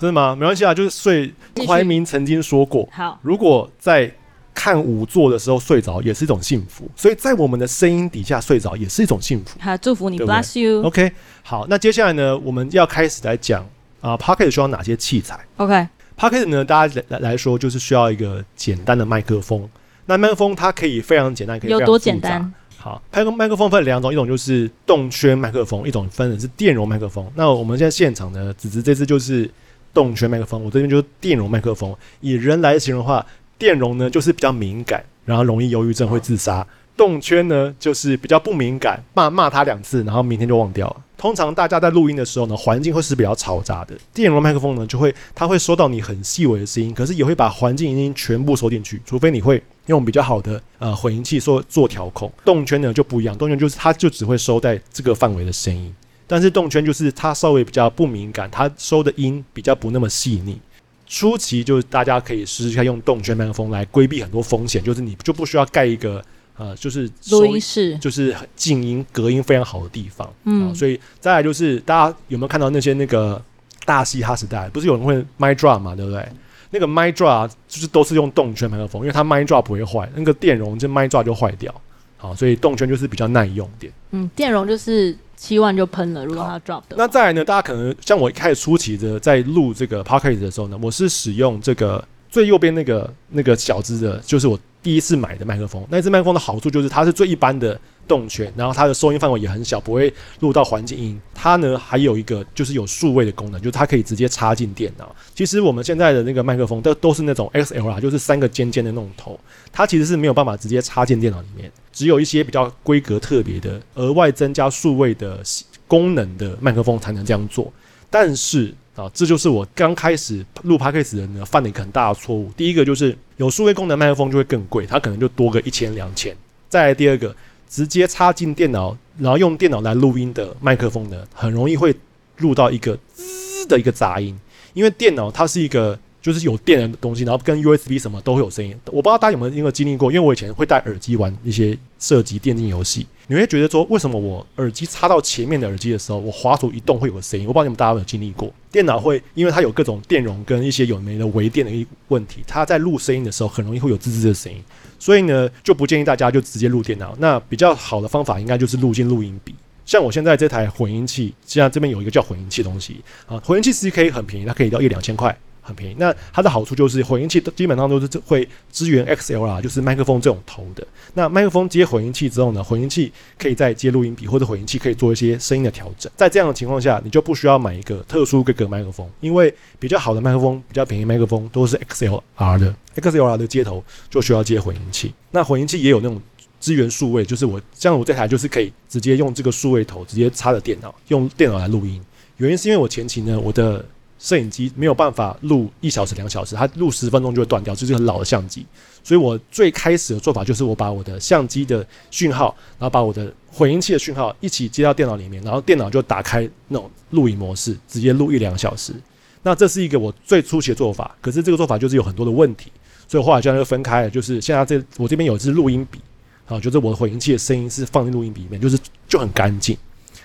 真的吗？没关系啊，就是睡。怀民曾经说过，好，如果在看五座的时候睡着，也是一种幸福。所以在我们的声音底下睡着，也是一种幸福。好，祝福你对对，Bless you。OK，好，那接下来呢，我们要开始来讲啊 p o c k e t 需要哪些器材 OK，p o c k e t 呢，大家来来说就是需要一个简单的麦克风。那麦克风它可以非常简单，可以非常有多简单？好，麦克麦克风分两种，一种就是动圈麦克风，一种分的是电容麦克风。那我们现在现场呢，子子这次就是。动圈麦克风，我这边就是电容麦克风。以人来形容的话，电容呢就是比较敏感，然后容易忧郁症会自杀；动圈呢就是比较不敏感，骂骂他两次，然后明天就忘掉了。通常大家在录音的时候呢，环境会是比较嘈杂的。电容麦克风呢就会，它会收到你很细微的声音，可是也会把环境音全部收进去，除非你会用比较好的呃混音器做做调控。动圈呢就不一样，动圈就是它就只会收在这个范围的声音。但是动圈就是它稍微比较不敏感，它收的音比较不那么细腻。初期就是大家可以试试看用动圈麦克风来规避很多风险，就是你就不需要盖一个呃，就是录音室，就是静音隔音非常好的地方。嗯、呃，所以再来就是大家有没有看到那些那个大嘻哈时代，不是有人会 mic drop 嘛，对不对？那个 mic drop 就是都是用动圈麦克风，因为它 mic drop 不会坏，那个电容这 mic drop 就坏掉。好，所以动圈就是比较耐用点。嗯，电容就是。七万就喷了，如果它 drop 的。那再来呢？大家可能像我一开始初期的在录这个 p o c k e t 的时候呢，我是使用这个最右边那个那个小只的，就是我第一次买的麦克风。那支麦克风的好处就是它是最一般的动圈，然后它的收音范围也很小，不会录到环境音。它呢还有一个就是有数位的功能，就是它可以直接插进电脑。其实我们现在的那个麦克风都都是那种 XLR，就是三个尖尖的那种头，它其实是没有办法直接插进电脑里面。只有一些比较规格特别的、额外增加数位的功能的麦克风才能这样做。但是啊，这就是我刚开始录 Podcast 的人呢犯了一个很大的错误。第一个就是有数位功能麦克风就会更贵，它可能就多个一千两千。再来第二个，直接插进电脑，然后用电脑来录音的麦克风呢，很容易会录到一个滋的一个杂音，因为电脑它是一个。就是有电的东西，然后跟 USB 什么都会有声音。我不知道大家有没有因为经历过，因为我以前会戴耳机玩一些涉及电竞游戏，你会觉得说，为什么我耳机插到前面的耳机的时候，我滑鼠一动会有个声音？我不知道你们大家有没有经历过？电脑会因为它有各种电容跟一些有没的微电的一问题，它在录声音的时候很容易会有滋滋的声音，所以呢就不建议大家就直接录电脑。那比较好的方法应该就是录进录音笔。像我现在这台混音器，现在这边有一个叫混音器东西啊，混音器其实可以很便宜，它可以到一两千块。很便宜，那它的好处就是混音器基本上都是会支援 XLR，就是麦克风这种头的。那麦克风接混音器之后呢，混音器可以再接录音笔，或者混音器可以做一些声音的调整。在这样的情况下，你就不需要买一个特殊规格麦克风，因为比较好的麦克风、比较便宜麦克风都是 XLR 的，XLR 的接头就需要接混音器。那混音器也有那种支援数位，就是我像我这台就是可以直接用这个数位头直接插着电脑，用电脑来录音。原因是因为我前期呢，我的摄影机没有办法录一小时、两小时，它录十分钟就会断掉，这是很老的相机。所以我最开始的做法就是，我把我的相机的讯号，然后把我的混音器的讯号一起接到电脑里面，然后电脑就打开那种录影模式，直接录一两小时。那这是一个我最初期的做法，可是这个做法就是有很多的问题，所以后来就分开了。就是现在这我这边有一支录音笔，好，就是我的混音器的声音是放进录音笔里面，就是就很干净。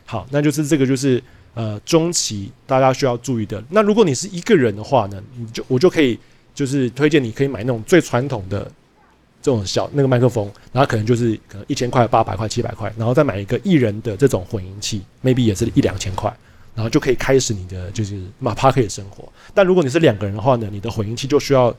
好，那就是这个就是。呃，中期大家需要注意的。那如果你是一个人的话呢，你就我就可以就是推荐你可以买那种最传统的这种小那个麦克风，然后可能就是可能一千块、八百块、七百块，然后再买一个一人的这种混音器，maybe 也是一两千块，然后就可以开始你的就是马趴可以生活。但如果你是两个人的话呢，你的混音器就需要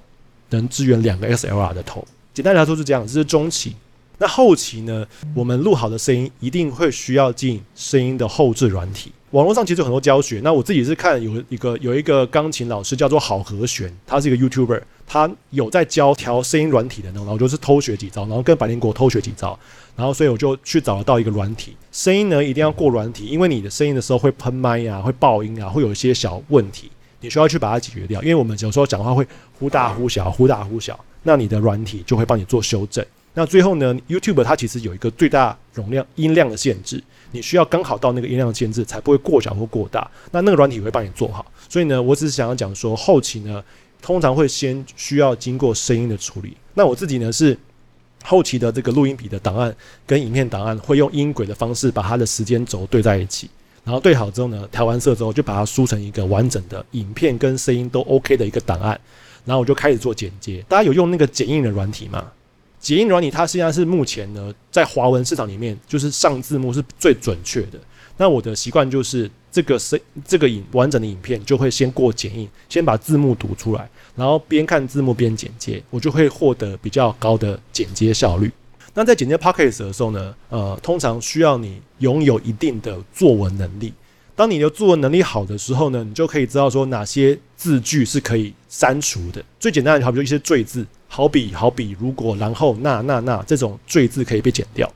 能支援两个 SLR 的头。简单来说是这样，这是中期。那后期呢，我们录好的声音一定会需要进声音的后置软体。网络上其实有很多教学，那我自己是看有一个有一个钢琴老师叫做郝和弦，他是一个 YouTuber，他有在教调声音软体的那种，然后就是偷学几招，然后跟百灵果偷学几招，然后所以我就去找到一个软体，声音呢一定要过软体，因为你的声音的时候会喷麦啊，会爆音啊，会有一些小问题，你需要去把它解决掉，因为我们有时候讲话会忽大忽小，忽大忽小，那你的软体就会帮你做修正。那最后呢，YouTube 它其实有一个最大容量音量的限制。你需要刚好到那个音量限制，才不会过小或过大。那那个软体会帮你做好。所以呢，我只是想要讲说，后期呢，通常会先需要经过声音的处理。那我自己呢，是后期的这个录音笔的档案跟影片档案，会用音轨的方式把它的时间轴对在一起。然后对好之后呢，调完色之后，就把它输成一个完整的影片跟声音都 OK 的一个档案。然后我就开始做剪接。大家有用那个剪映的软体吗？剪映软体，它现在是目前呢，在华文市场里面，就是上字幕是最准确的。那我的习惯就是，这个是这个影完整的影片就会先过剪映，先把字幕读出来，然后边看字幕边剪接，我就会获得比较高的剪接效率。那在剪接 Podcast 的时候呢，呃，通常需要你拥有一定的作文能力。当你的作文能力好的时候呢，你就可以知道说哪些字句是可以删除的。最简单的，好比如一些赘字。好比好比，如果然后那那那这种赘字可以被剪掉。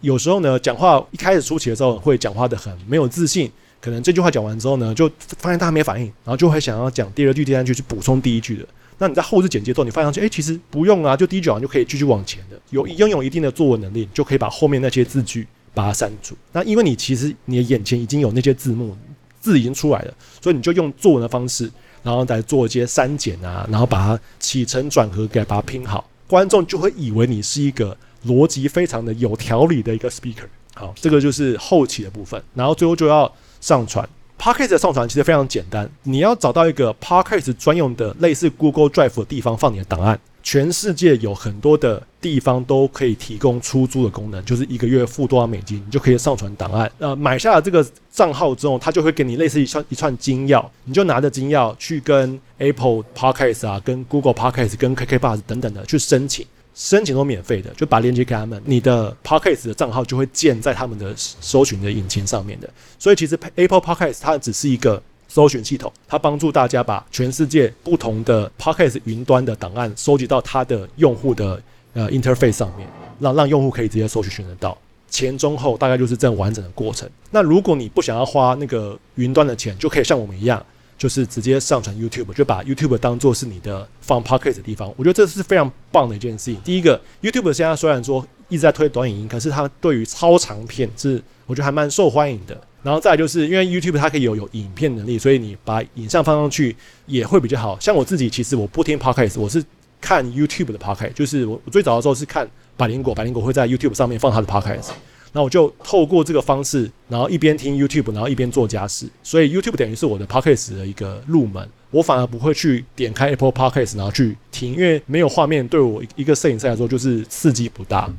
有时候呢，讲话一开始初期的时候会讲话的很没有自信，可能这句话讲完之后呢，就发现大家没反应，然后就会想要讲第二句、第三句去补充第一句的。那你在后制剪接之后，你发现去，哎，其实不用啊，就第一句讲完就可以继续往前的。有拥有一定的作文能力，就可以把后面那些字句把它删除。那因为你其实你的眼前已经有那些字幕，字已经出来了，所以你就用作文的方式。然后再做一些删减啊，然后把它起承转合给把它拼好，观众就会以为你是一个逻辑非常的有条理的一个 speaker。好，这个就是后期的部分，然后最后就要上传。Podcast 的上传其实非常简单，你要找到一个 Podcast 专用的类似 Google Drive 的地方放你的档案。全世界有很多的地方都可以提供出租的功能，就是一个月付多少美金，你就可以上传档案。呃，买下了这个账号之后，他就会给你类似一串一串金钥，你就拿着金钥去跟 Apple Podcast 啊、跟 Google Podcast、跟 KK Bus 等等的去申请，申请都免费的，就把链接给他们，你的 Podcast 的账号就会建在他们的搜寻的引擎上面的。所以其实 Apple Podcast 它只是一个。搜寻系统，它帮助大家把全世界不同的 Podcast 云端的档案收集到它的用户的呃 interface 上面，让让用户可以直接搜寻寻得到。前中后大概就是这样完整的过程。那如果你不想要花那个云端的钱，就可以像我们一样，就是直接上传 YouTube，就把 YouTube 当做是你的放 Podcast 的地方。我觉得这是非常棒的一件事情。第一个，YouTube 现在虽然说一直在推短影音，可是它对于超长片是我觉得还蛮受欢迎的。然后再就是因为 YouTube 它可以有有影片能力，所以你把影像放上去也会比较好。像我自己其实我不听 Podcast，我是看 YouTube 的 Podcast，就是我我最早的时候是看百灵果，百灵果会在 YouTube 上面放他的 Podcast。那我就透过这个方式，然后一边听 YouTube，然后一边做家事。所以 YouTube 等于是我的 Podcast 的一个入门。我反而不会去点开 Apple Podcast 然后去听，因为没有画面，对我一个摄影师来说就是刺激不大。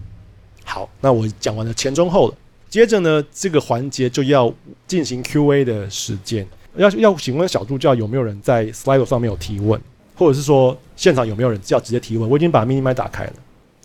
好，那我讲完了前中后了，接着呢，这个环节就要进行 Q&A 的时间。要要请问小助教有没有人在 Slido 上面有提问，或者是说现场有没有人要直接提问？我已经把 Mini Mic 打开了，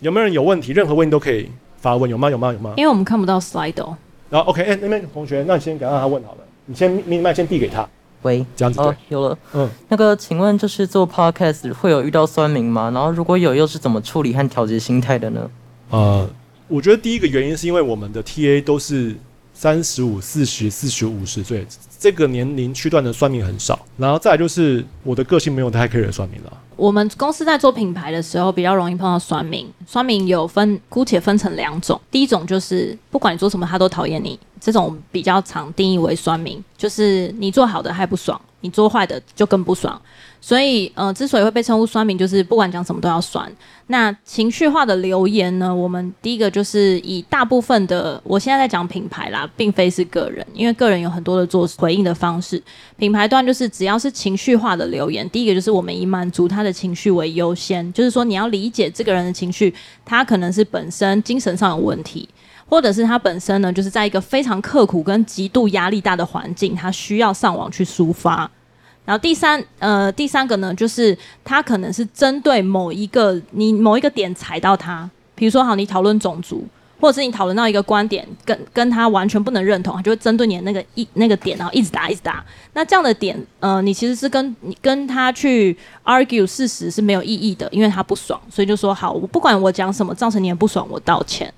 有没有人有问题？任何问题都可以。发问有吗？有吗？有吗？因为我们看不到 slide 哦。然后 OK，哎、欸，那边同学，那你先给让他问好了。你先 Mini 麦先递给他。喂，这样子对、哦。有了。嗯，那个，请问就是做 podcast 会有遇到酸民吗？然后如果有，又是怎么处理和调节心态的呢？呃，我觉得第一个原因是因为我们的 TA 都是三十五、四十、四十五十岁，这个年龄区段的酸民很少。然后再来就是我的个性没有太 care 酸民了。我们公司在做品牌的时候，比较容易碰到酸民。酸民有分，姑且分成两种。第一种就是不管你做什么，他都讨厌你，这种比较常定义为酸民，就是你做好的还不爽，你做坏的就更不爽。所以，呃，之所以会被称呼酸民，就是不管讲什么都要酸。那情绪化的留言呢？我们第一个就是以大部分的，我现在在讲品牌啦，并非是个人，因为个人有很多的做回应的方式。品牌端就是只要是情绪化的留言，第一个就是我们以满足他的情绪为优先，就是说你要理解这个人的情绪，他可能是本身精神上有问题，或者是他本身呢，就是在一个非常刻苦跟极度压力大的环境，他需要上网去抒发。然后第三，呃，第三个呢，就是他可能是针对某一个你某一个点踩到他，比如说好，你讨论种族，或者是你讨论到一个观点，跟跟他完全不能认同，他就会针对你的那个一那个点，然后一直打一直打。那这样的点，呃，你其实是跟你跟他去 argue 事实是没有意义的，因为他不爽，所以就说好，我不管我讲什么，造成你也不爽，我道歉。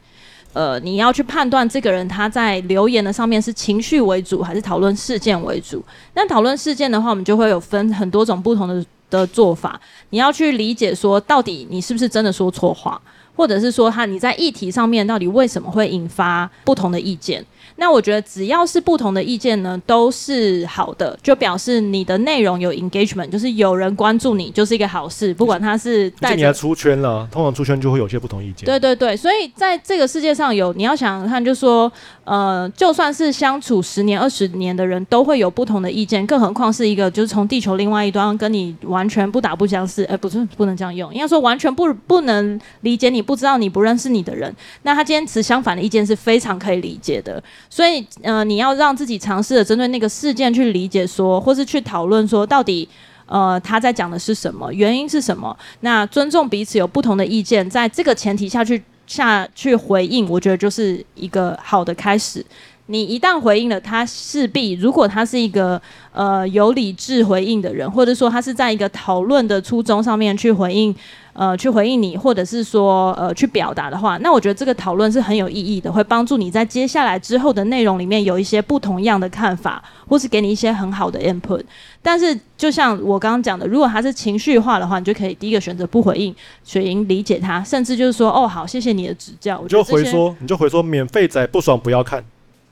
呃，你要去判断这个人他在留言的上面是情绪为主还是讨论事件为主。那讨论事件的话，我们就会有分很多种不同的的做法。你要去理解说，到底你是不是真的说错话，或者是说他你在议题上面到底为什么会引发不同的意见。那我觉得只要是不同的意见呢，都是好的，就表示你的内容有 engagement，就是有人关注你，就是一个好事。不管他是带你来出圈了，通常出圈就会有些不同意见。对对对，所以在这个世界上有你要想看，就说呃，就算是相处十年、二十年的人，都会有不同的意见，更何况是一个就是从地球另外一端跟你完全不打不相识，哎、呃，不是不能这样用，应该说完全不不能理解你、不知道你、不认识你的人，那他坚持相反的意见是非常可以理解的。所以，呃，你要让自己尝试着针对那个事件去理解说，或是去讨论说，到底，呃，他在讲的是什么，原因是什么？那尊重彼此有不同的意见，在这个前提下去下去回应，我觉得就是一个好的开始。你一旦回应了，他势必如果他是一个呃有理智回应的人，或者说他是在一个讨论的初衷上面去回应。呃，去回应你，或者是说，呃，去表达的话，那我觉得这个讨论是很有意义的，会帮助你在接下来之后的内容里面有一些不同样的看法，或是给你一些很好的 input。但是，就像我刚刚讲的，如果他是情绪化的话，你就可以第一个选择不回应，雪莹理解他，甚至就是说，哦，好，谢谢你的指教。我就回说，你就回说，免费仔不爽不要看。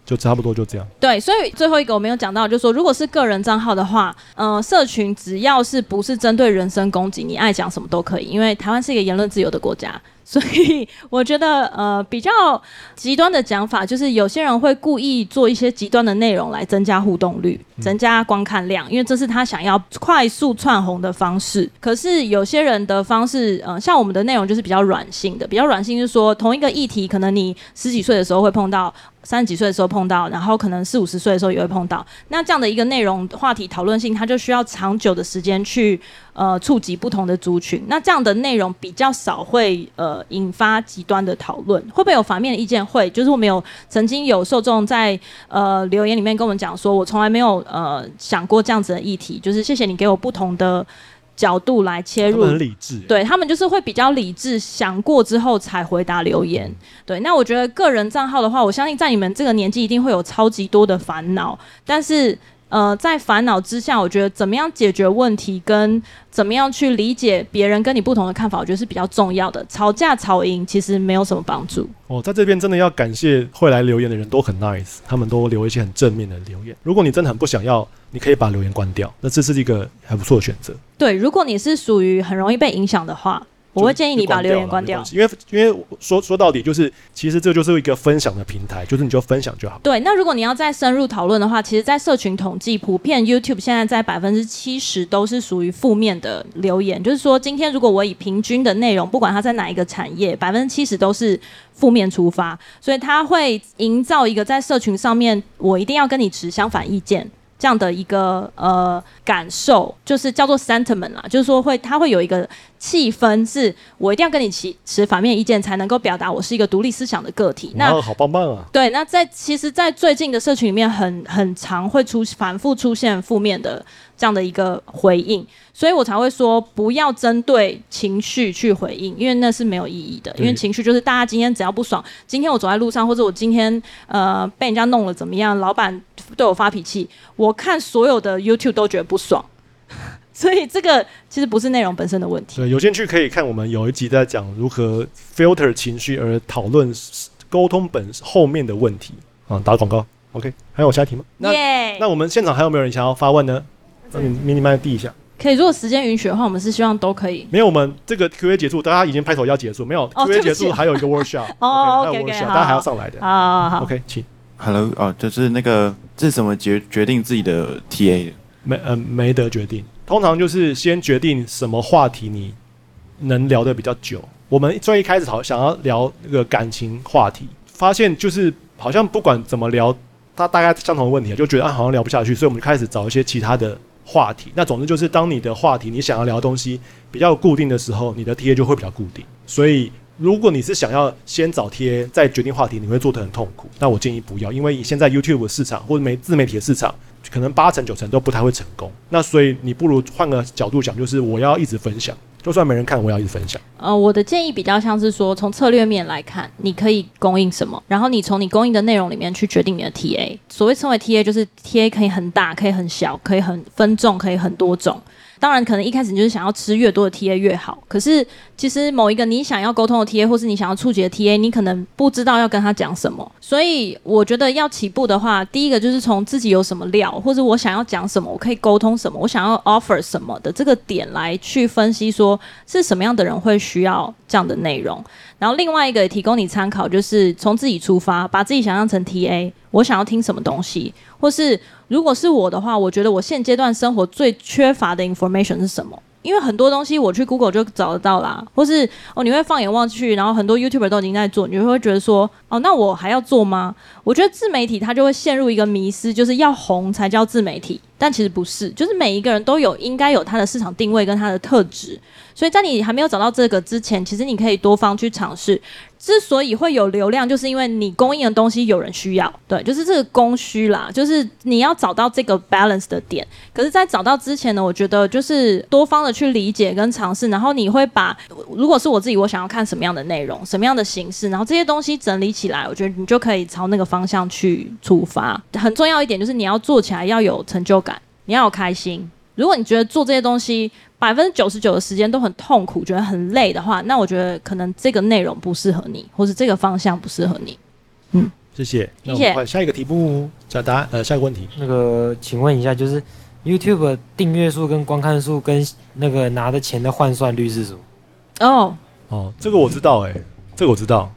就差不多就这样。对，所以最后一个我没有讲到，就是说，如果是个人账号的话，嗯，社群只要是不是针对人身攻击，你爱讲什么都可以，因为台湾是一个言论自由的国家。所以 [LAUGHS] 我觉得，呃，比较极端的讲法就是，有些人会故意做一些极端的内容来增加互动率、增加观看量，因为这是他想要快速窜红的方式。可是有些人的方式，呃，像我们的内容就是比较软性的，比较软性就是说，同一个议题，可能你十几岁的时候会碰到。三十几岁的时候碰到，然后可能四五十岁的时候也会碰到。那这样的一个内容话题讨论性，它就需要长久的时间去呃触及不同的族群。那这样的内容比较少会呃引发极端的讨论，会不会有反面的意见？会，就是我们有曾经有受众在呃留言里面跟我们讲说，我从来没有呃想过这样子的议题，就是谢谢你给我不同的。角度来切入，很理智，对他们就是会比较理智，想过之后才回答留言。对，那我觉得个人账号的话，我相信在你们这个年纪一定会有超级多的烦恼，但是呃，在烦恼之下，我觉得怎么样解决问题，跟怎么样去理解别人跟你不同的看法，我觉得是比较重要的。吵架吵赢其实没有什么帮助。哦，在这边真的要感谢会来留言的人都很 nice，他们都留一些很正面的留言。如果你真的很不想要，你可以把留言关掉，那这是一个还不错的选择。对，如果你是属于很容易被影响的话。我会建议你把留言关掉，因为因为说说到底就是，其实这就是一个分享的平台，就是你就分享就好。对，那如果你要再深入讨论的话，其实，在社群统计，普遍 YouTube 现在在百分之七十都是属于负面的留言，就是说，今天如果我以平均的内容，不管它在哪一个产业，百分之七十都是负面出发，所以它会营造一个在社群上面，我一定要跟你持相反意见。这样的一个呃感受，就是叫做 sentiment 啦，就是说会，它会有一个气氛，是我一定要跟你持持反面意见，才能够表达我是一个独立思想的个体。那好棒棒啊！对，那在其实，在最近的社群里面很，很很常会出反复出现负面的。这样的一个回应，所以我才会说不要针对情绪去回应，因为那是没有意义的。因为情绪就是大家今天只要不爽，今天我走在路上，或者我今天呃被人家弄了怎么样，老板对我发脾气，我看所有的 YouTube 都觉得不爽，所以这个其实不是内容本身的问题。对，有兴趣可以看我们有一集在讲如何 filter 情绪而讨论沟通本后面的问题啊，打广告。OK，还有下一题吗？那、那我们现场还有没有人想要发问呢？那你迷你麦递一下，可以。如果时间允许的话，我们是希望都可以。没有，我们这个 Q A 结束，大家已经拍手要结束。没有、哦、Q A 结束，还有一个 workshop。[LAUGHS] 哦，OK，, okay, 大家还要上来的。好好好，OK，请。Hello，哦，就是那个，这是怎么决决定自己的 T A 的？没，呃，没得决定。通常就是先决定什么话题你能聊得比较久。我们最一开始好想要聊那个感情话题，发现就是好像不管怎么聊，他大概相同的问题，就觉得啊好像聊不下去，所以我们就开始找一些其他的。话题，那总之就是，当你的话题你想要聊的东西比较固定的时候，你的 TA 就会比较固定。所以，如果你是想要先找 TA 再决定话题，你会做得很痛苦。那我建议不要，因为现在 YouTube 市场或者媒自媒体的市场，可能八成九成都不太会成功。那所以你不如换个角度想，就是我要一直分享。就算没人看，我要一直分享。呃，我的建议比较像是说，从策略面来看，你可以供应什么，然后你从你供应的内容里面去决定你的 TA。所谓称为 TA，就是 TA 可以很大，可以很小，可以很分众，可以很多种。当然，可能一开始你就是想要吃越多的 TA 越好。可是，其实某一个你想要沟通的 TA，或是你想要触及的 TA，你可能不知道要跟他讲什么。所以，我觉得要起步的话，第一个就是从自己有什么料，或者我想要讲什么，我可以沟通什么，我想要 offer 什么的这个点来去分析，说是什么样的人会需要这样的内容。然后，另外一个也提供你参考，就是从自己出发，把自己想象成 TA，我想要听什么东西，或是。如果是我的话，我觉得我现阶段生活最缺乏的 information 是什么？因为很多东西我去 Google 就找得到啦，或是哦，你会放眼望去，然后很多 YouTuber 都已经在做，你就会觉得说，哦，那我还要做吗？我觉得自媒体它就会陷入一个迷思，就是要红才叫自媒体，但其实不是，就是每一个人都有应该有他的市场定位跟他的特质，所以在你还没有找到这个之前，其实你可以多方去尝试。之所以会有流量，就是因为你供应的东西有人需要，对，就是这个供需啦，就是你要找到这个 balance 的点。可是，在找到之前呢，我觉得就是多方的去理解跟尝试，然后你会把，如果是我自己，我想要看什么样的内容，什么样的形式，然后这些东西整理起来，我觉得你就可以朝那个方向去出发。很重要一点就是你要做起来要有成就感，你要有开心。如果你觉得做这些东西，百分之九十九的时间都很痛苦，觉得很累的话，那我觉得可能这个内容不适合你，或是这个方向不适合你。嗯，谢谢。谢谢。换下一个题目，下答案。呃，下一个问题。那个，请问一下，就是 YouTube 订阅数跟观看数跟那个拿的钱的换算率是什么？哦哦，这个我知道、欸，哎，这个我知道。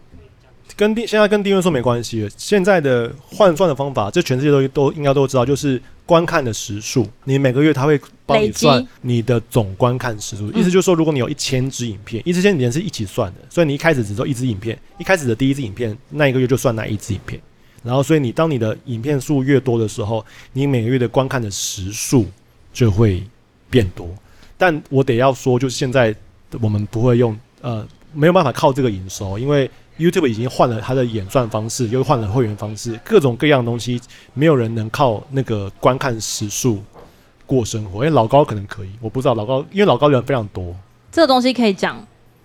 跟订现在跟订阅数没关系了。现在的换算的方法，这全世界都都应该都知道，就是观看的时数。你每个月他会帮你算你的总观看时数，意思就是说，如果你有一千支影片，一千影片是一起算的，所以你一开始只做一支影片，一开始的第一支影片那一个月就算那一支影片。然后，所以你当你的影片数越多的时候，你每个月的观看的时数就会变多。但我得要说，就是现在我们不会用呃，没有办法靠这个营收，因为。YouTube 已经换了它的演算方式，又换了会员方式，各种各样东西，没有人能靠那个观看时数过生活。因为老高可能可以，我不知道老高，因为老高人非常多。这个东西可以讲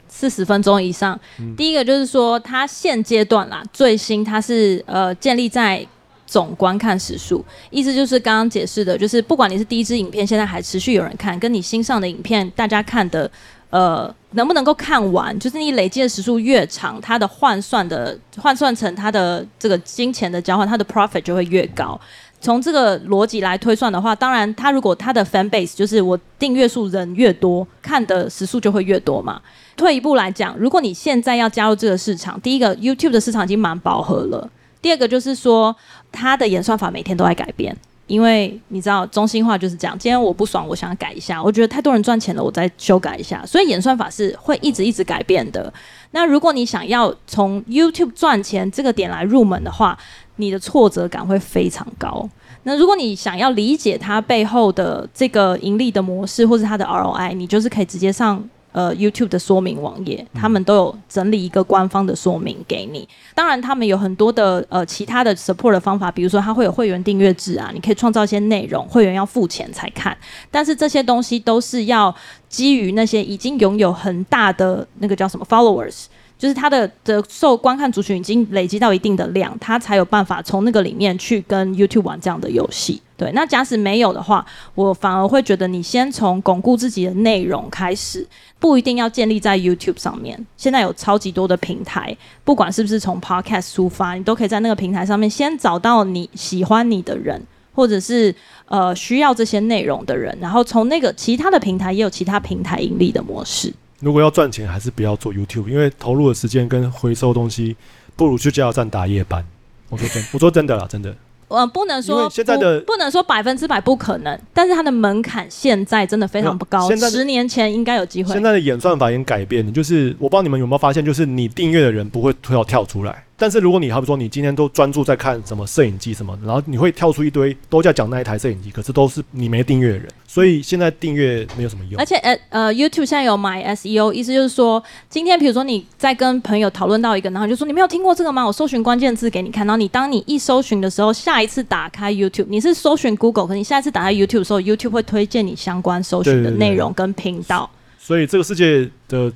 四十分钟以上。嗯。第一个就是说，它现阶段啦，最新它是呃建立在总观看时数。意思就是刚刚解释的，就是不管你是第一支影片，现在还持续有人看，跟你新上的影片，大家看的，呃，能不能够看完，就是你累积的时数越长，它的换算的换算成它的这个金钱的交换，它的 profit 就会越高。从这个逻辑来推算的话，当然，它如果它的 fan base 就是我订阅数人越多，看的时数就会越多嘛。退一步来讲，如果你现在要加入这个市场，第一个 YouTube 的市场已经蛮饱和了，第二个就是说它的演算法每天都在改变，因为你知道中心化就是这样，今天我不爽，我想改一下，我觉得太多人赚钱了，我再修改一下，所以演算法是会一直一直改变的。那如果你想要从 YouTube 赚钱这个点来入门的话，你的挫折感会非常高。那如果你想要理解它背后的这个盈利的模式，或是它的 ROI，你就是可以直接上呃 YouTube 的说明网页，他们都有整理一个官方的说明给你。当然，他们有很多的呃其他的 support 的方法，比如说它会有会员订阅制啊，你可以创造一些内容，会员要付钱才看。但是这些东西都是要基于那些已经拥有很大的那个叫什么 followers。就是他的的受观看族群已经累积到一定的量，他才有办法从那个里面去跟 YouTube 玩这样的游戏。对，那假使没有的话，我反而会觉得你先从巩固自己的内容开始，不一定要建立在 YouTube 上面。现在有超级多的平台，不管是不是从 Podcast 出发，你都可以在那个平台上面先找到你喜欢你的人，或者是呃需要这些内容的人，然后从那个其他的平台也有其他平台盈利的模式。如果要赚钱，还是不要做 YouTube，因为投入的时间跟回收东西，不如去加油站打夜班。我说真，我说真的啦，真的。我不能说现在的不，不能说百分之百不可能，但是它的门槛现在真的非常不高。现在十年前应该有机会。现在的演算法已经改变了，就是我不知道你们有没有发现，就是你订阅的人不会跳跳出来。但是如果你好比说你今天都专注在看什么摄影机什么，然后你会跳出一堆都在讲那一台摄影机，可是都是你没订阅的人，所以现在订阅没有什么用。而且呃呃，YouTube 现在有买 SEO，意思就是说，今天比如说你在跟朋友讨论到一个，然后就说你没有听过这个吗？我搜寻关键字给你看，然后你当你一搜寻的时候，下一次打开 YouTube，你是搜寻 Google，可你下一次打开 YouTube 的时候，YouTube 会推荐你相关搜寻的内容跟频道。所以这个世界的。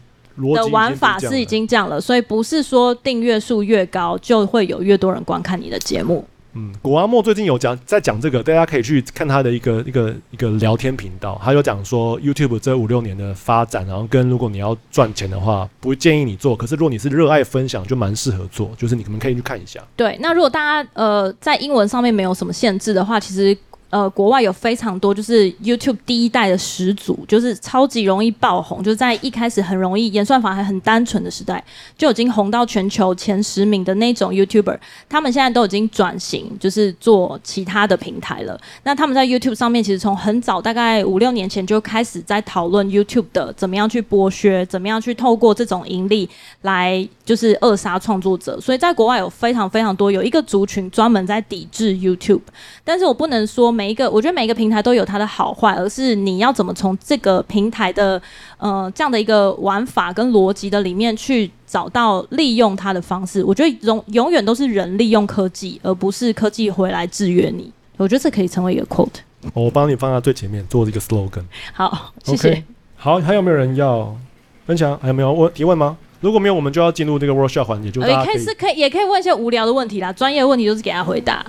的玩法是已经这样了，所以不是说订阅数越高就会有越多人观看你的节目。嗯，古阿莫最近有讲在讲这个，大家可以去看他的一个一个一个聊天频道，他有讲说 YouTube 这五六年的发展，然后跟如果你要赚钱的话，不建议你做。可是如果你是热爱分享，就蛮适合做，就是你可能可以去看一下。对，那如果大家呃在英文上面没有什么限制的话，其实。呃，国外有非常多，就是 YouTube 第一代的始祖，就是超级容易爆红，就是在一开始很容易演算法还很单纯的时代，就已经红到全球前十名的那种 YouTuber，他们现在都已经转型，就是做其他的平台了。那他们在 YouTube 上面，其实从很早，大概五六年前就开始在讨论 YouTube 的怎么样去剥削，怎么样去透过这种盈利来就是扼杀创作者。所以在国外有非常非常多，有一个族群专门在抵制 YouTube，但是我不能说。每一个，我觉得每一个平台都有它的好坏，而是你要怎么从这个平台的呃这样的一个玩法跟逻辑的里面去找到利用它的方式。我觉得永永远都是人利用科技，而不是科技回来制约你。我觉得这可以成为一个 quote。我帮你放在最前面做这个 slogan。好，谢谢。Okay. 好，还有没有人要分享？还有没有问提问吗？如果没有，我们就要进入这个 workshop 环节，就可以，呃，可以是可以也可以问一些无聊的问题啦，专业问题就是给他回答。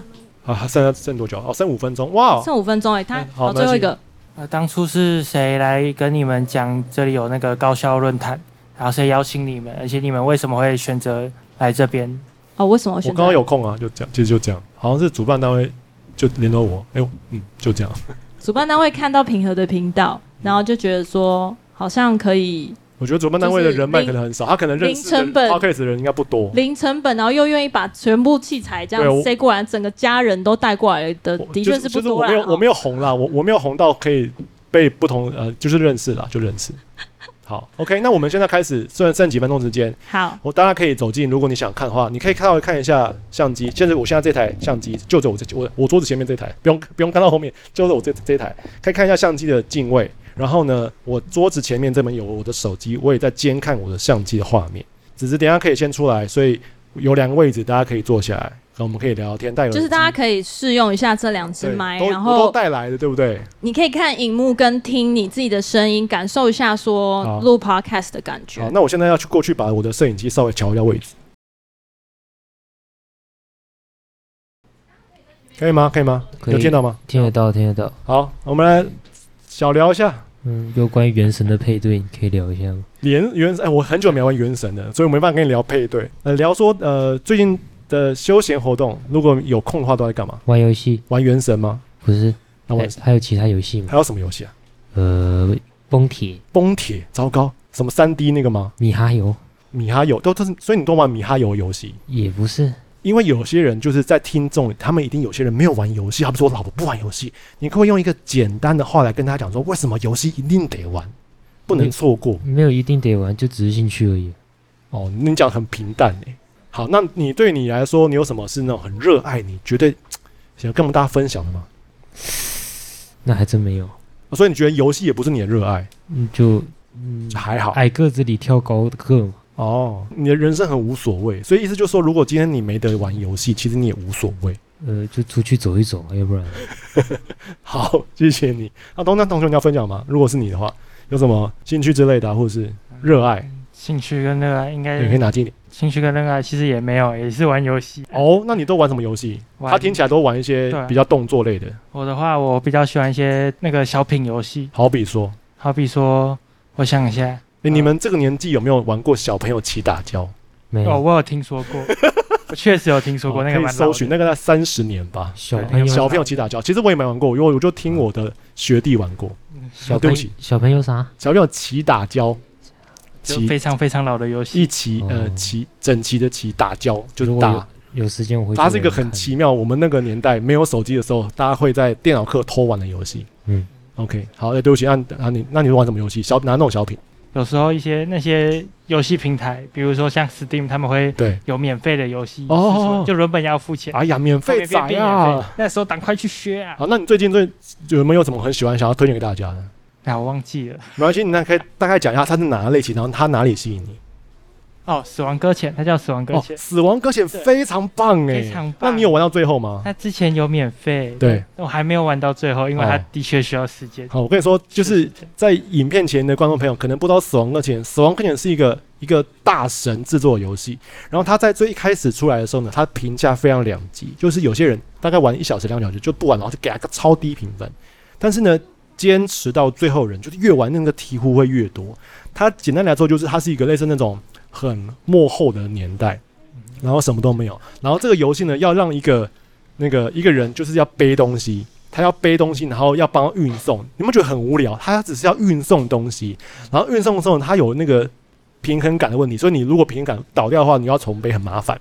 啊，剩剩多久？哦，剩五分钟。哇，剩五分钟哎，他好，最后一个。呃，当初是谁来跟你们讲这里有那个高校论坛？然后谁邀请你们？而且你们为什么会选择来这边？哦，为什么选？我刚刚有空啊，就这样，其实就这样。好像是主办单位就联络我，哎呦，嗯，就这样。主办单位看到平和的频道，然后就觉得说好像可以。我觉得主办单位的人脉可能很少，他可能认识 Podcast 的人应该不多。零成本，然后又愿意把全部器材这样塞过来，整个家人都带过来的，的确是不多。就是我没有，我没有红啦，我我没有红到可以被不同呃，就是认识啦，就认识。[LAUGHS] 好，OK，那我们现在开始，虽然剩几分钟时间。好，我大家可以走近，如果你想看的话，你可以看到看一下相机。现在我现在这台相机就在我这我我桌子前面这台，不用不用看到后面，就在我这这台，可以看一下相机的镜位。然后呢，我桌子前面这边有我的手机，我也在监看我的相机的画面。只是等一下可以先出来，所以有两个位置，大家可以坐下来，和我们可以聊聊天。带就是大家可以试用一下这两支麦，然后都带来的，对不对？你可以看荧幕跟听你自己的声音，感受一下说录 podcast 的感觉。好，那我现在要去过去把我的摄影机稍微调一下位置。可以吗？可以吗？可以有听到吗？听得到，听得到。好，我们来小聊一下。嗯，有关于原神的配对，你可以聊一下吗？连原神，哎，我很久没玩原神了，所以我没办法跟你聊配对。呃，聊说呃最近的休闲活动，如果有空的话，都在干嘛？玩游戏？玩原神吗？不是，那玩还有其他游戏吗？还有什么游戏啊？呃，崩铁。崩铁，糟糕，什么三 D 那个吗？米哈游。米哈游都都是，所以你都玩米哈游游戏？也不是。因为有些人就是在听众，他们一定有些人没有玩游戏，他们说我老婆不玩游戏，你可不可以用一个简单的话来跟他讲说，为什么游戏一定得玩，不能错过？没，没有一定得玩，就只是兴趣而已。哦，你讲很平淡诶。好，那你对你来说，你有什么是那种很热爱，你绝对想要跟我们大家分享的吗？那还真没有。所以你觉得游戏也不是你的热爱？嗯，就嗯还好。矮个子里挑高个嘛。哦，你的人生很无所谓，所以意思就是说，如果今天你没得玩游戏，其实你也无所谓。呃，就出去走一走，要不然。[LAUGHS] 好，谢谢你。那东江同学你要分享吗？如果是你的话，有什么兴趣之类的、啊，或者是热爱？兴趣跟热爱应该也可以拿近点。兴趣跟热爱其实也没有，也是玩游戏。哦，那你都玩什么游戏？他听起来都玩一些比较动作类的。我的话，我比较喜欢一些那个小品游戏。好比说，好比说，我想一下。欸、你们这个年纪有没有玩过小朋友齐打胶？没有，哦，我有听说过，[LAUGHS] 我确实有听说过那个。可以搜寻那个在三十年吧。小朋友小朋友齐打胶，其实我也没玩过，因为我就听我的学弟玩过。小对不起，小朋友啥？小朋友齐打交，齐非常非常老的游戏。一齐呃齐整齐的齐打胶，就是打。有，有时间我会。它是一个很奇妙，我们那个年代没有手机的时候，大家会在电脑课偷玩的游戏。嗯，OK，好，那对不起，那那你那你玩什么游戏？小拿那种小品。有时候一些那些游戏平台，比如说像 Steam，他们会对有免费的游戏哦，就原本要付钱。哎呀，免费仔啊！那时候赶快去学啊！好，那你最近最有没有什么很喜欢想要推荐给大家的？哎，我忘记了。没关系，你那可以大概讲一下它是哪个类型，然后它哪里吸引你？哦，死亡搁浅，它叫死亡搁浅。死亡搁浅非常棒哎，非常棒。那你有玩到最后吗？它之前有免费，对，我还没有玩到最后，因为它的确需要时间。好，我跟你说，就是在影片前的观众朋友可能不知道死亡搁浅，死亡搁浅是一个一个大神制作的游戏。然后他在最一开始出来的时候呢，他评价非常两极，就是有些人大概玩一小时两小时就不玩，然后就给他个超低评分。但是呢，坚持到最后人就是越玩那个题库会越多。它简单来说就是它是一个类似那种。很幕后的年代，然后什么都没有。然后这个游戏呢，要让一个那个一个人就是要背东西，他要背东西，然后要帮运送。你们觉得很无聊？他只是要运送东西，然后运送的时候他有那个平衡感的问题，所以你如果平衡感倒掉的话，你要重背很麻烦。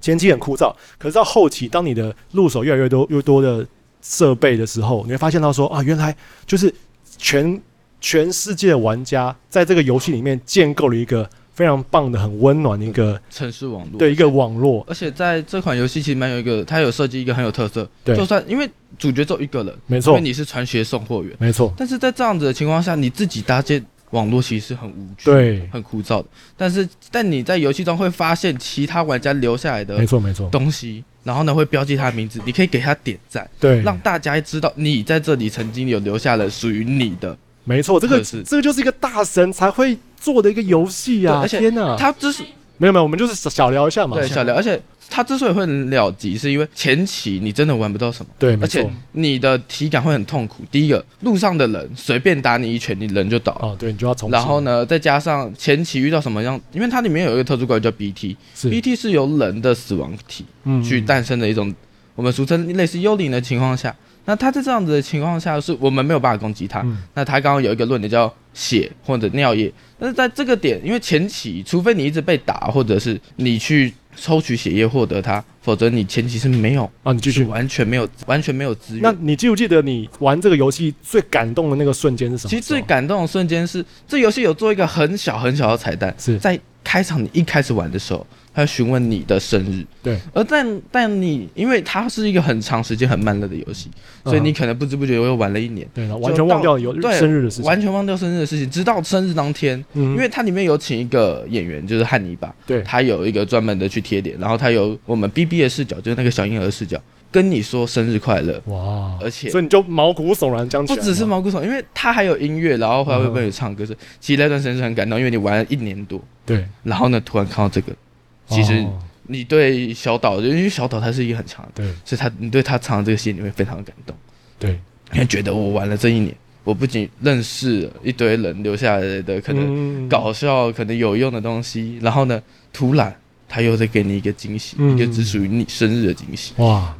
前期很枯燥，可是到后期，当你的入手越来越多越多的设备的时候，你会发现到说啊，原来就是全全世界的玩家在这个游戏里面建构了一个。非常棒的、很温暖的一个城市网络，对一个网络。而且在这款游戏其实蛮有一个，它有设计一个很有特色。对，就算因为主角只有一个人，没错，因为你是传学送货员，没错。但是在这样子的情况下，你自己搭建网络其实是很无趣、对，很枯燥的。但是，但你在游戏中会发现其他玩家留下来的，没错没错东西，然后呢会标记他的名字，你可以给他点赞，对，让大家知道你在这里曾经有留下了属于你的。没错，这个这个就是一个大神才会做的一个游戏啊！天哪，他之是没有没有，我们就是小聊一下嘛。对，小聊。而且他之所以会很了结，是因为前期你真的玩不到什么。对，而且你的体感会很痛苦。第一个，路上的人随便打你一拳，你人就倒。哦，对，你就要重。然后呢，再加上前期遇到什么样？因为它里面有一个特殊怪物叫 BT，BT 是由人的死亡体去诞生的一种，我们俗称类似幽灵的情况下。那他在这样子的情况下，是我们没有办法攻击他。嗯、那他刚刚有一个论点叫血或者尿液，但是在这个点，因为前期除非你一直被打，或者是你去抽取血液获得它，否则你前期是没有啊。你继续，完全没有，完全没有资源。那你记不记得你玩这个游戏最感动的那个瞬间是什么？其实最感动的瞬间是，这游戏有做一个很小很小的彩蛋，是在开场你一开始玩的时候。他询问你的生日，对，而但但你，因为它是一个很长时间很慢热的游戏，所以你可能不知不觉又玩了一年，对，完全忘掉有生日的事情，完全忘掉生日的事情，直到生日当天，因为它里面有请一个演员，就是汉尼拔，对，他有一个专门的去贴脸，然后他有我们 BB 的视角，就是那个小婴儿视角，跟你说生日快乐，哇，而且所以你就毛骨悚然，这样不只是毛骨悚然，因为他还有音乐，然后还会帮你唱歌，是其实那段时间是很感动，因为你玩了一年多，对，然后呢，突然看到这个，其实。你对小岛，因为小岛他是一个很强的，对，所以他你对他唱这个戏你会非常的感动，对，你会觉得我玩了这一年，我不仅认识了一堆人留下来的可能搞笑、可能有用的东西，然后呢，突然他又在给你一个惊喜，一个只属于你生日的惊喜，哇。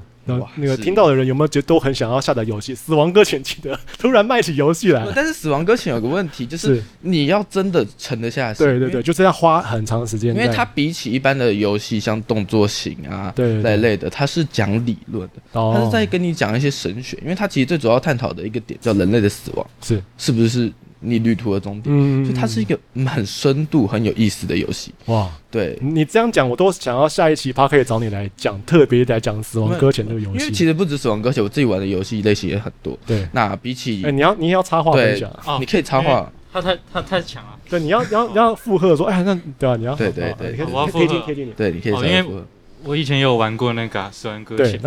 那个听到的人有没有觉得都很想要下载游戏《死亡搁浅》？记得突然卖起游戏来。但是《死亡搁浅》有个问题，就是你要真的沉得下心。对对对，就是要花很长时间。因为它比起一般的游戏，像动作型啊，对那类的，它是讲理论的，它是在跟你讲一些神学。因为它其实最主要探讨的一个点叫人类的死亡，是是不是？你旅途的终点，嗯，就它是一个很深度、很有意思的游戏。哇，对你这样讲，我都想要下一期趴可以找你来讲，特别来讲《死亡搁浅》这个游戏。因为其实不止《死亡搁浅》，我自己玩的游戏类型也很多。对，那比起，哎，你要你也要插话分享，你可以插话。他太他太强了。对，你要要要附和说，哎，那对啊？你要对对对，我要附和。对，你可以。因为我以前也有玩过那个《死亡搁浅》，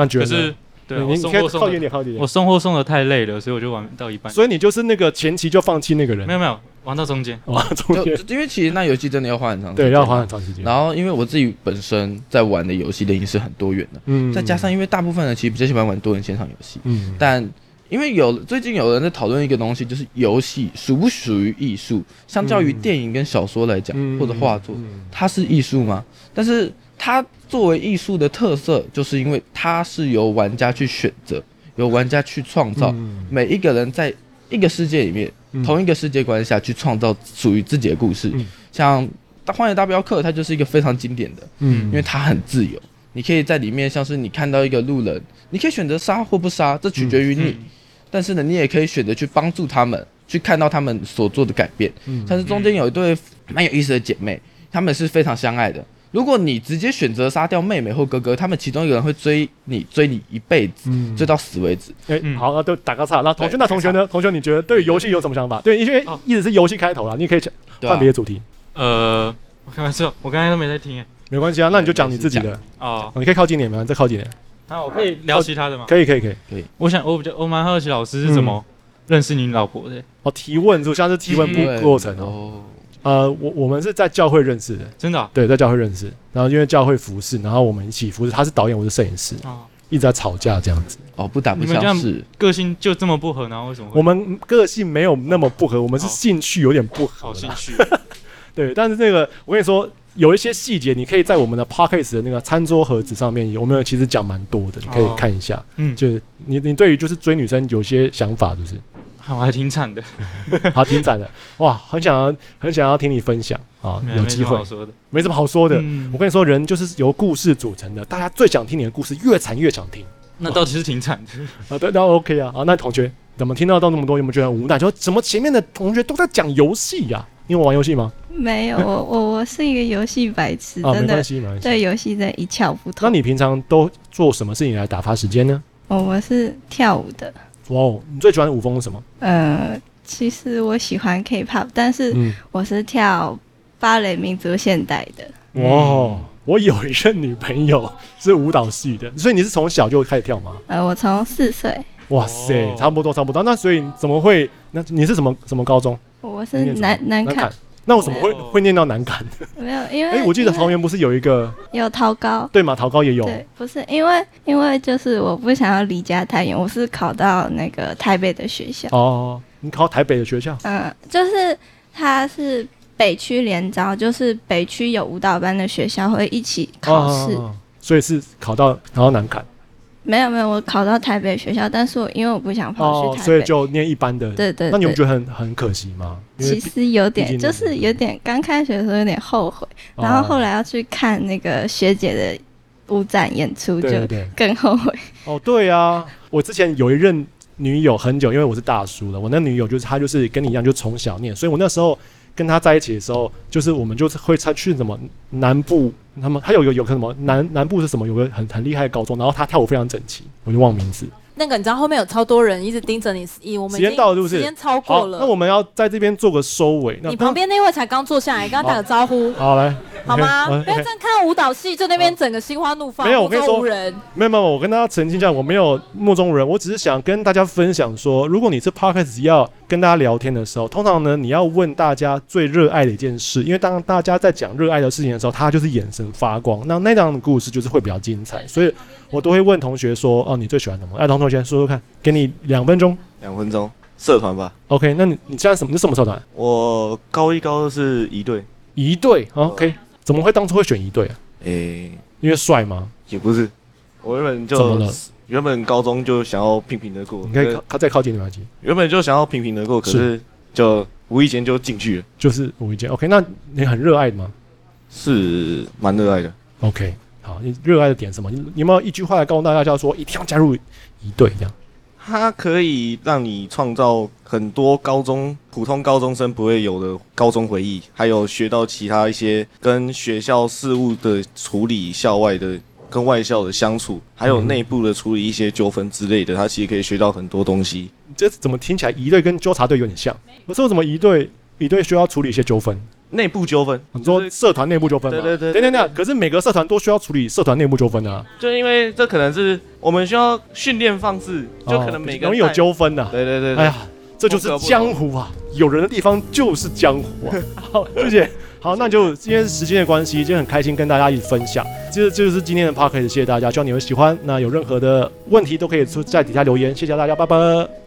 对，那觉得。对，你你可以靠远点，靠远点。我送货送的太累了，所以我就玩到一半。所以你就是那个前期就放弃那个人？没有没有，玩到中间。[LAUGHS] 玩到中间，因为其实那游戏真的要花很长时间。对，要花很长时间。然后因为我自己本身在玩的游戏类型是很多元的，嗯，再加上因为大部分人其实比较喜欢玩多人线上游戏，嗯，但因为有最近有人在讨论一个东西，就是游戏属不属于艺术？相较于电影跟小说来讲，或者画作，它是艺术吗？但是它作为艺术的特色，就是因为它是由玩家去选择。由玩家去创造，每一个人在一个世界里面，嗯、同一个世界观下去创造属于自己的故事。嗯、像《荒野大镖客》，它就是一个非常经典的，嗯，因为它很自由，你可以在里面，像是你看到一个路人，你可以选择杀或不杀，这取决于你。但是呢，你也可以选择去帮助他们，去看到他们所做的改变。嗯，但是中间有一对蛮有意思的姐妹，她们是非常相爱的。如果你直接选择杀掉妹妹或哥哥，他们其中一个人会追你，追你一辈子，嗯、追到死为止。哎、欸，好，那都打个岔。那同学，那同学呢？同学，你觉得对游戏有什么想法？对，因为一直是游戏开头啦，你可以换别的主题。呃，我开玩笑，我刚才都没在听，哎，没关系啊，那你就讲你自己的哦。你可以靠近点吗？再靠近点。那我可以聊其他的吗？可以，可以，可以，可以。我想，我比较，我蛮好奇老师是怎么认识你老婆的？哦，提问就像是提问过过程哦。呃，我我们是在教会认识的，真的、啊？对，在教会认识，然后因为教会服侍，然后我们一起服侍。他是导演，我是摄影师，哦，一直在吵架这样子。哦，不打不相识，个性就这么不合，然后为什么？我们个性没有那么不合，我们是兴趣有点不合。好兴趣。对，但是那个我跟你说，有一些细节，你可以在我们的 podcast 的那个餐桌盒子上面，我们其实讲蛮多的，你可以看一下。嗯，就是你你对于就是追女生有些想法，就是。我还挺惨的，[LAUGHS] 好挺惨的，哇，很想要很想要听你分享啊，有机会，没什么好说的。我跟你说，人就是由故事组成的，大家最想听你的故事，越惨越想听。那到底是挺惨的 [LAUGHS] 啊？对，那 OK 啊。啊，那同学怎么听到到那么多，有没有觉得很无奈？说怎么前面的同学都在讲游戏呀？因为我玩游戏吗？没有，我我我是一个游戏白痴，真的对游戏真的一窍不通。那你平常都做什么事情来打发时间呢？哦，我是跳舞的。哇哦，你最喜欢的舞风是什么？呃，其实我喜欢 K-pop，但是我是跳芭蕾、民族现代的。哇、哦，我有一任女朋友是舞蹈系的，所以你是从小就开始跳吗？呃，我从四岁。哇塞，差不多差不多。那所以怎么会？那你是什么什么高中？我是南南崁。那我怎么会会念到南崁？没有，因为哎、欸，我记得桃园不是有一个有桃高，对吗？桃高也有。对，不是因为因为就是我不想要离家太远，我是考到那个台北的学校。哦，你考台北的学校？嗯，就是它是北区联招，就是北区有舞蹈班的学校会一起考试，哦，所以是考到考到南崁。没有没有，我考到台北学校，但是我因为我不想跑去台北，所以就念一般的。对对。那你不觉得很很可惜吗？其实有点，就是有点刚开学的时候有点后悔，然后后来要去看那个学姐的舞展演出，就更后悔。哦，对啊，我之前有一任女友很久，因为我是大叔了，我那女友就是她，就是跟你一样，就从小念，所以我那时候。跟他在一起的时候，就是我们就是会他去什么南部，他们他有个有个什么南南部是什么，有个很很厉害的高中，然后他跳舞非常整齐，我就忘名字。那个你知道后面有超多人一直盯着你，以我们时间到了是不是？时间超过了，那我们要在这边做个收尾。你旁边那位才刚坐下来，跟他打个招呼。好，来，[LAUGHS] 好吗？[LAUGHS] 不要这样看舞蹈戏，就那边整个心花怒放，[LAUGHS] 没有，我跟你说，没有没有，我跟大家澄清一下，我没有目中无人，我只是想跟大家分享说，如果你是 Podcast 要跟大家聊天的时候，通常呢，你要问大家最热爱的一件事，因为当大家在讲热爱的事情的时候，他就是眼神发光，那那档的故事就是会比较精彩，所以我都会问同学说，哦，你最喜欢什么？哎，同学先说说看，给你两分钟，两分钟。社团吧，OK，那你你现在什么？你是什么社团？我高一高二是一队，一队，OK，怎么会当初会选一队啊？诶、欸，因为帅吗？也不是，我原本就原本高中就想要平平的过，你可以他再靠近点点，原本就想要平平的过，可是就无意间就进去了，就是无意间，OK，那你很热爱的吗？是蛮热爱的，OK，好，你热爱的点什么？你你有没有一句话来告诉大家，叫说一定要加入一队这样？它可以让你创造很多高中普通高中生不会有的高中回忆，还有学到其他一些跟学校事务的处理、校外的跟外校的相处，还有内部的处理一些纠纷之类的。它其实可以学到很多东西。这怎么听起来仪队跟纠察队有点像？我说怎么仪队仪队需要处理一些纠纷？内部纠纷，你说社团内部纠纷吗？对对对，等等等，可是每个社团都需要处理社团内部纠纷啊。就因为这可能是我们需要训练方式，就可能每个容易有纠纷的。对对对，哎呀，这就是江湖啊，有人的地方就是江湖啊。[LAUGHS] 好，谢谢。好，那就今天时间的关系，今天很开心跟大家一起分享。这这就是今天的 podcast，谢谢大家，希望你们喜欢。那有任何的问题都可以在底下留言，谢谢大家，拜拜。